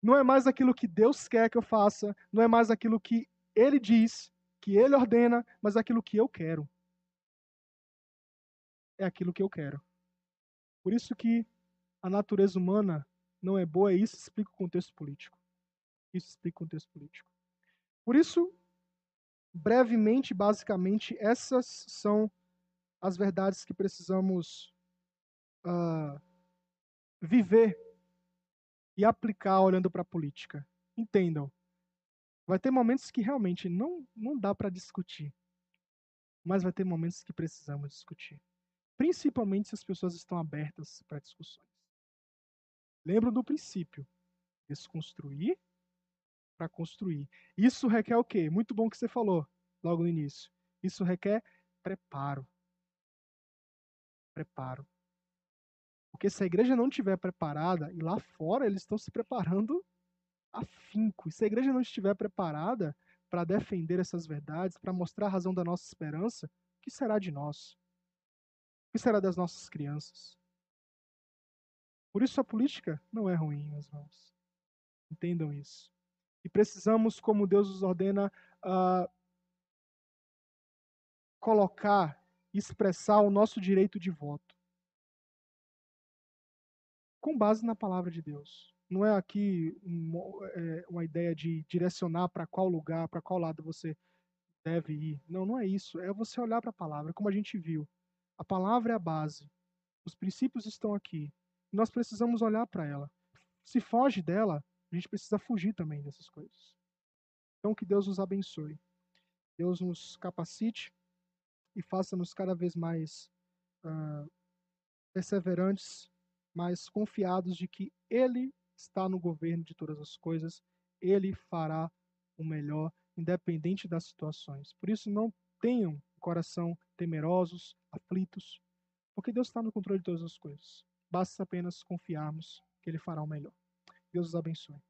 Não é mais aquilo que Deus quer que eu faça, não é mais aquilo que Ele diz, que Ele ordena, mas aquilo que eu quero. É aquilo que eu quero. Por isso que a natureza humana não é boa, e isso explica o contexto político. Isso explica o contexto político. Por isso, brevemente, basicamente, essas são as verdades que precisamos uh, viver e aplicar olhando para a política. Entendam. Vai ter momentos que realmente não, não dá para discutir. Mas vai ter momentos que precisamos discutir. Principalmente se as pessoas estão abertas para discussões. Lembram do princípio: desconstruir para construir. Isso requer o quê? Muito bom que você falou logo no início. Isso requer preparo. Preparo. Porque se a igreja não estiver preparada, e lá fora eles estão se preparando afinco, e se a igreja não estiver preparada para defender essas verdades, para mostrar a razão da nossa esperança, o que será de nós? O que será das nossas crianças? Por isso a política não é ruim, meus irmãos. Entendam isso. E precisamos, como Deus nos ordena, uh, colocar, expressar o nosso direito de voto com base na palavra de Deus. Não é aqui uma, é, uma ideia de direcionar para qual lugar, para qual lado você deve ir. Não, não é isso. É você olhar para a palavra, como a gente viu. A palavra é a base. Os princípios estão aqui. Nós precisamos olhar para ela. Se foge dela, a gente precisa fugir também dessas coisas. Então, que Deus nos abençoe. Deus nos capacite e faça-nos cada vez mais uh, perseverantes mas confiados de que Ele está no governo de todas as coisas, Ele fará o melhor, independente das situações. Por isso, não tenham coração temerosos, aflitos, porque Deus está no controle de todas as coisas. Basta apenas confiarmos que Ele fará o melhor. Deus os abençoe.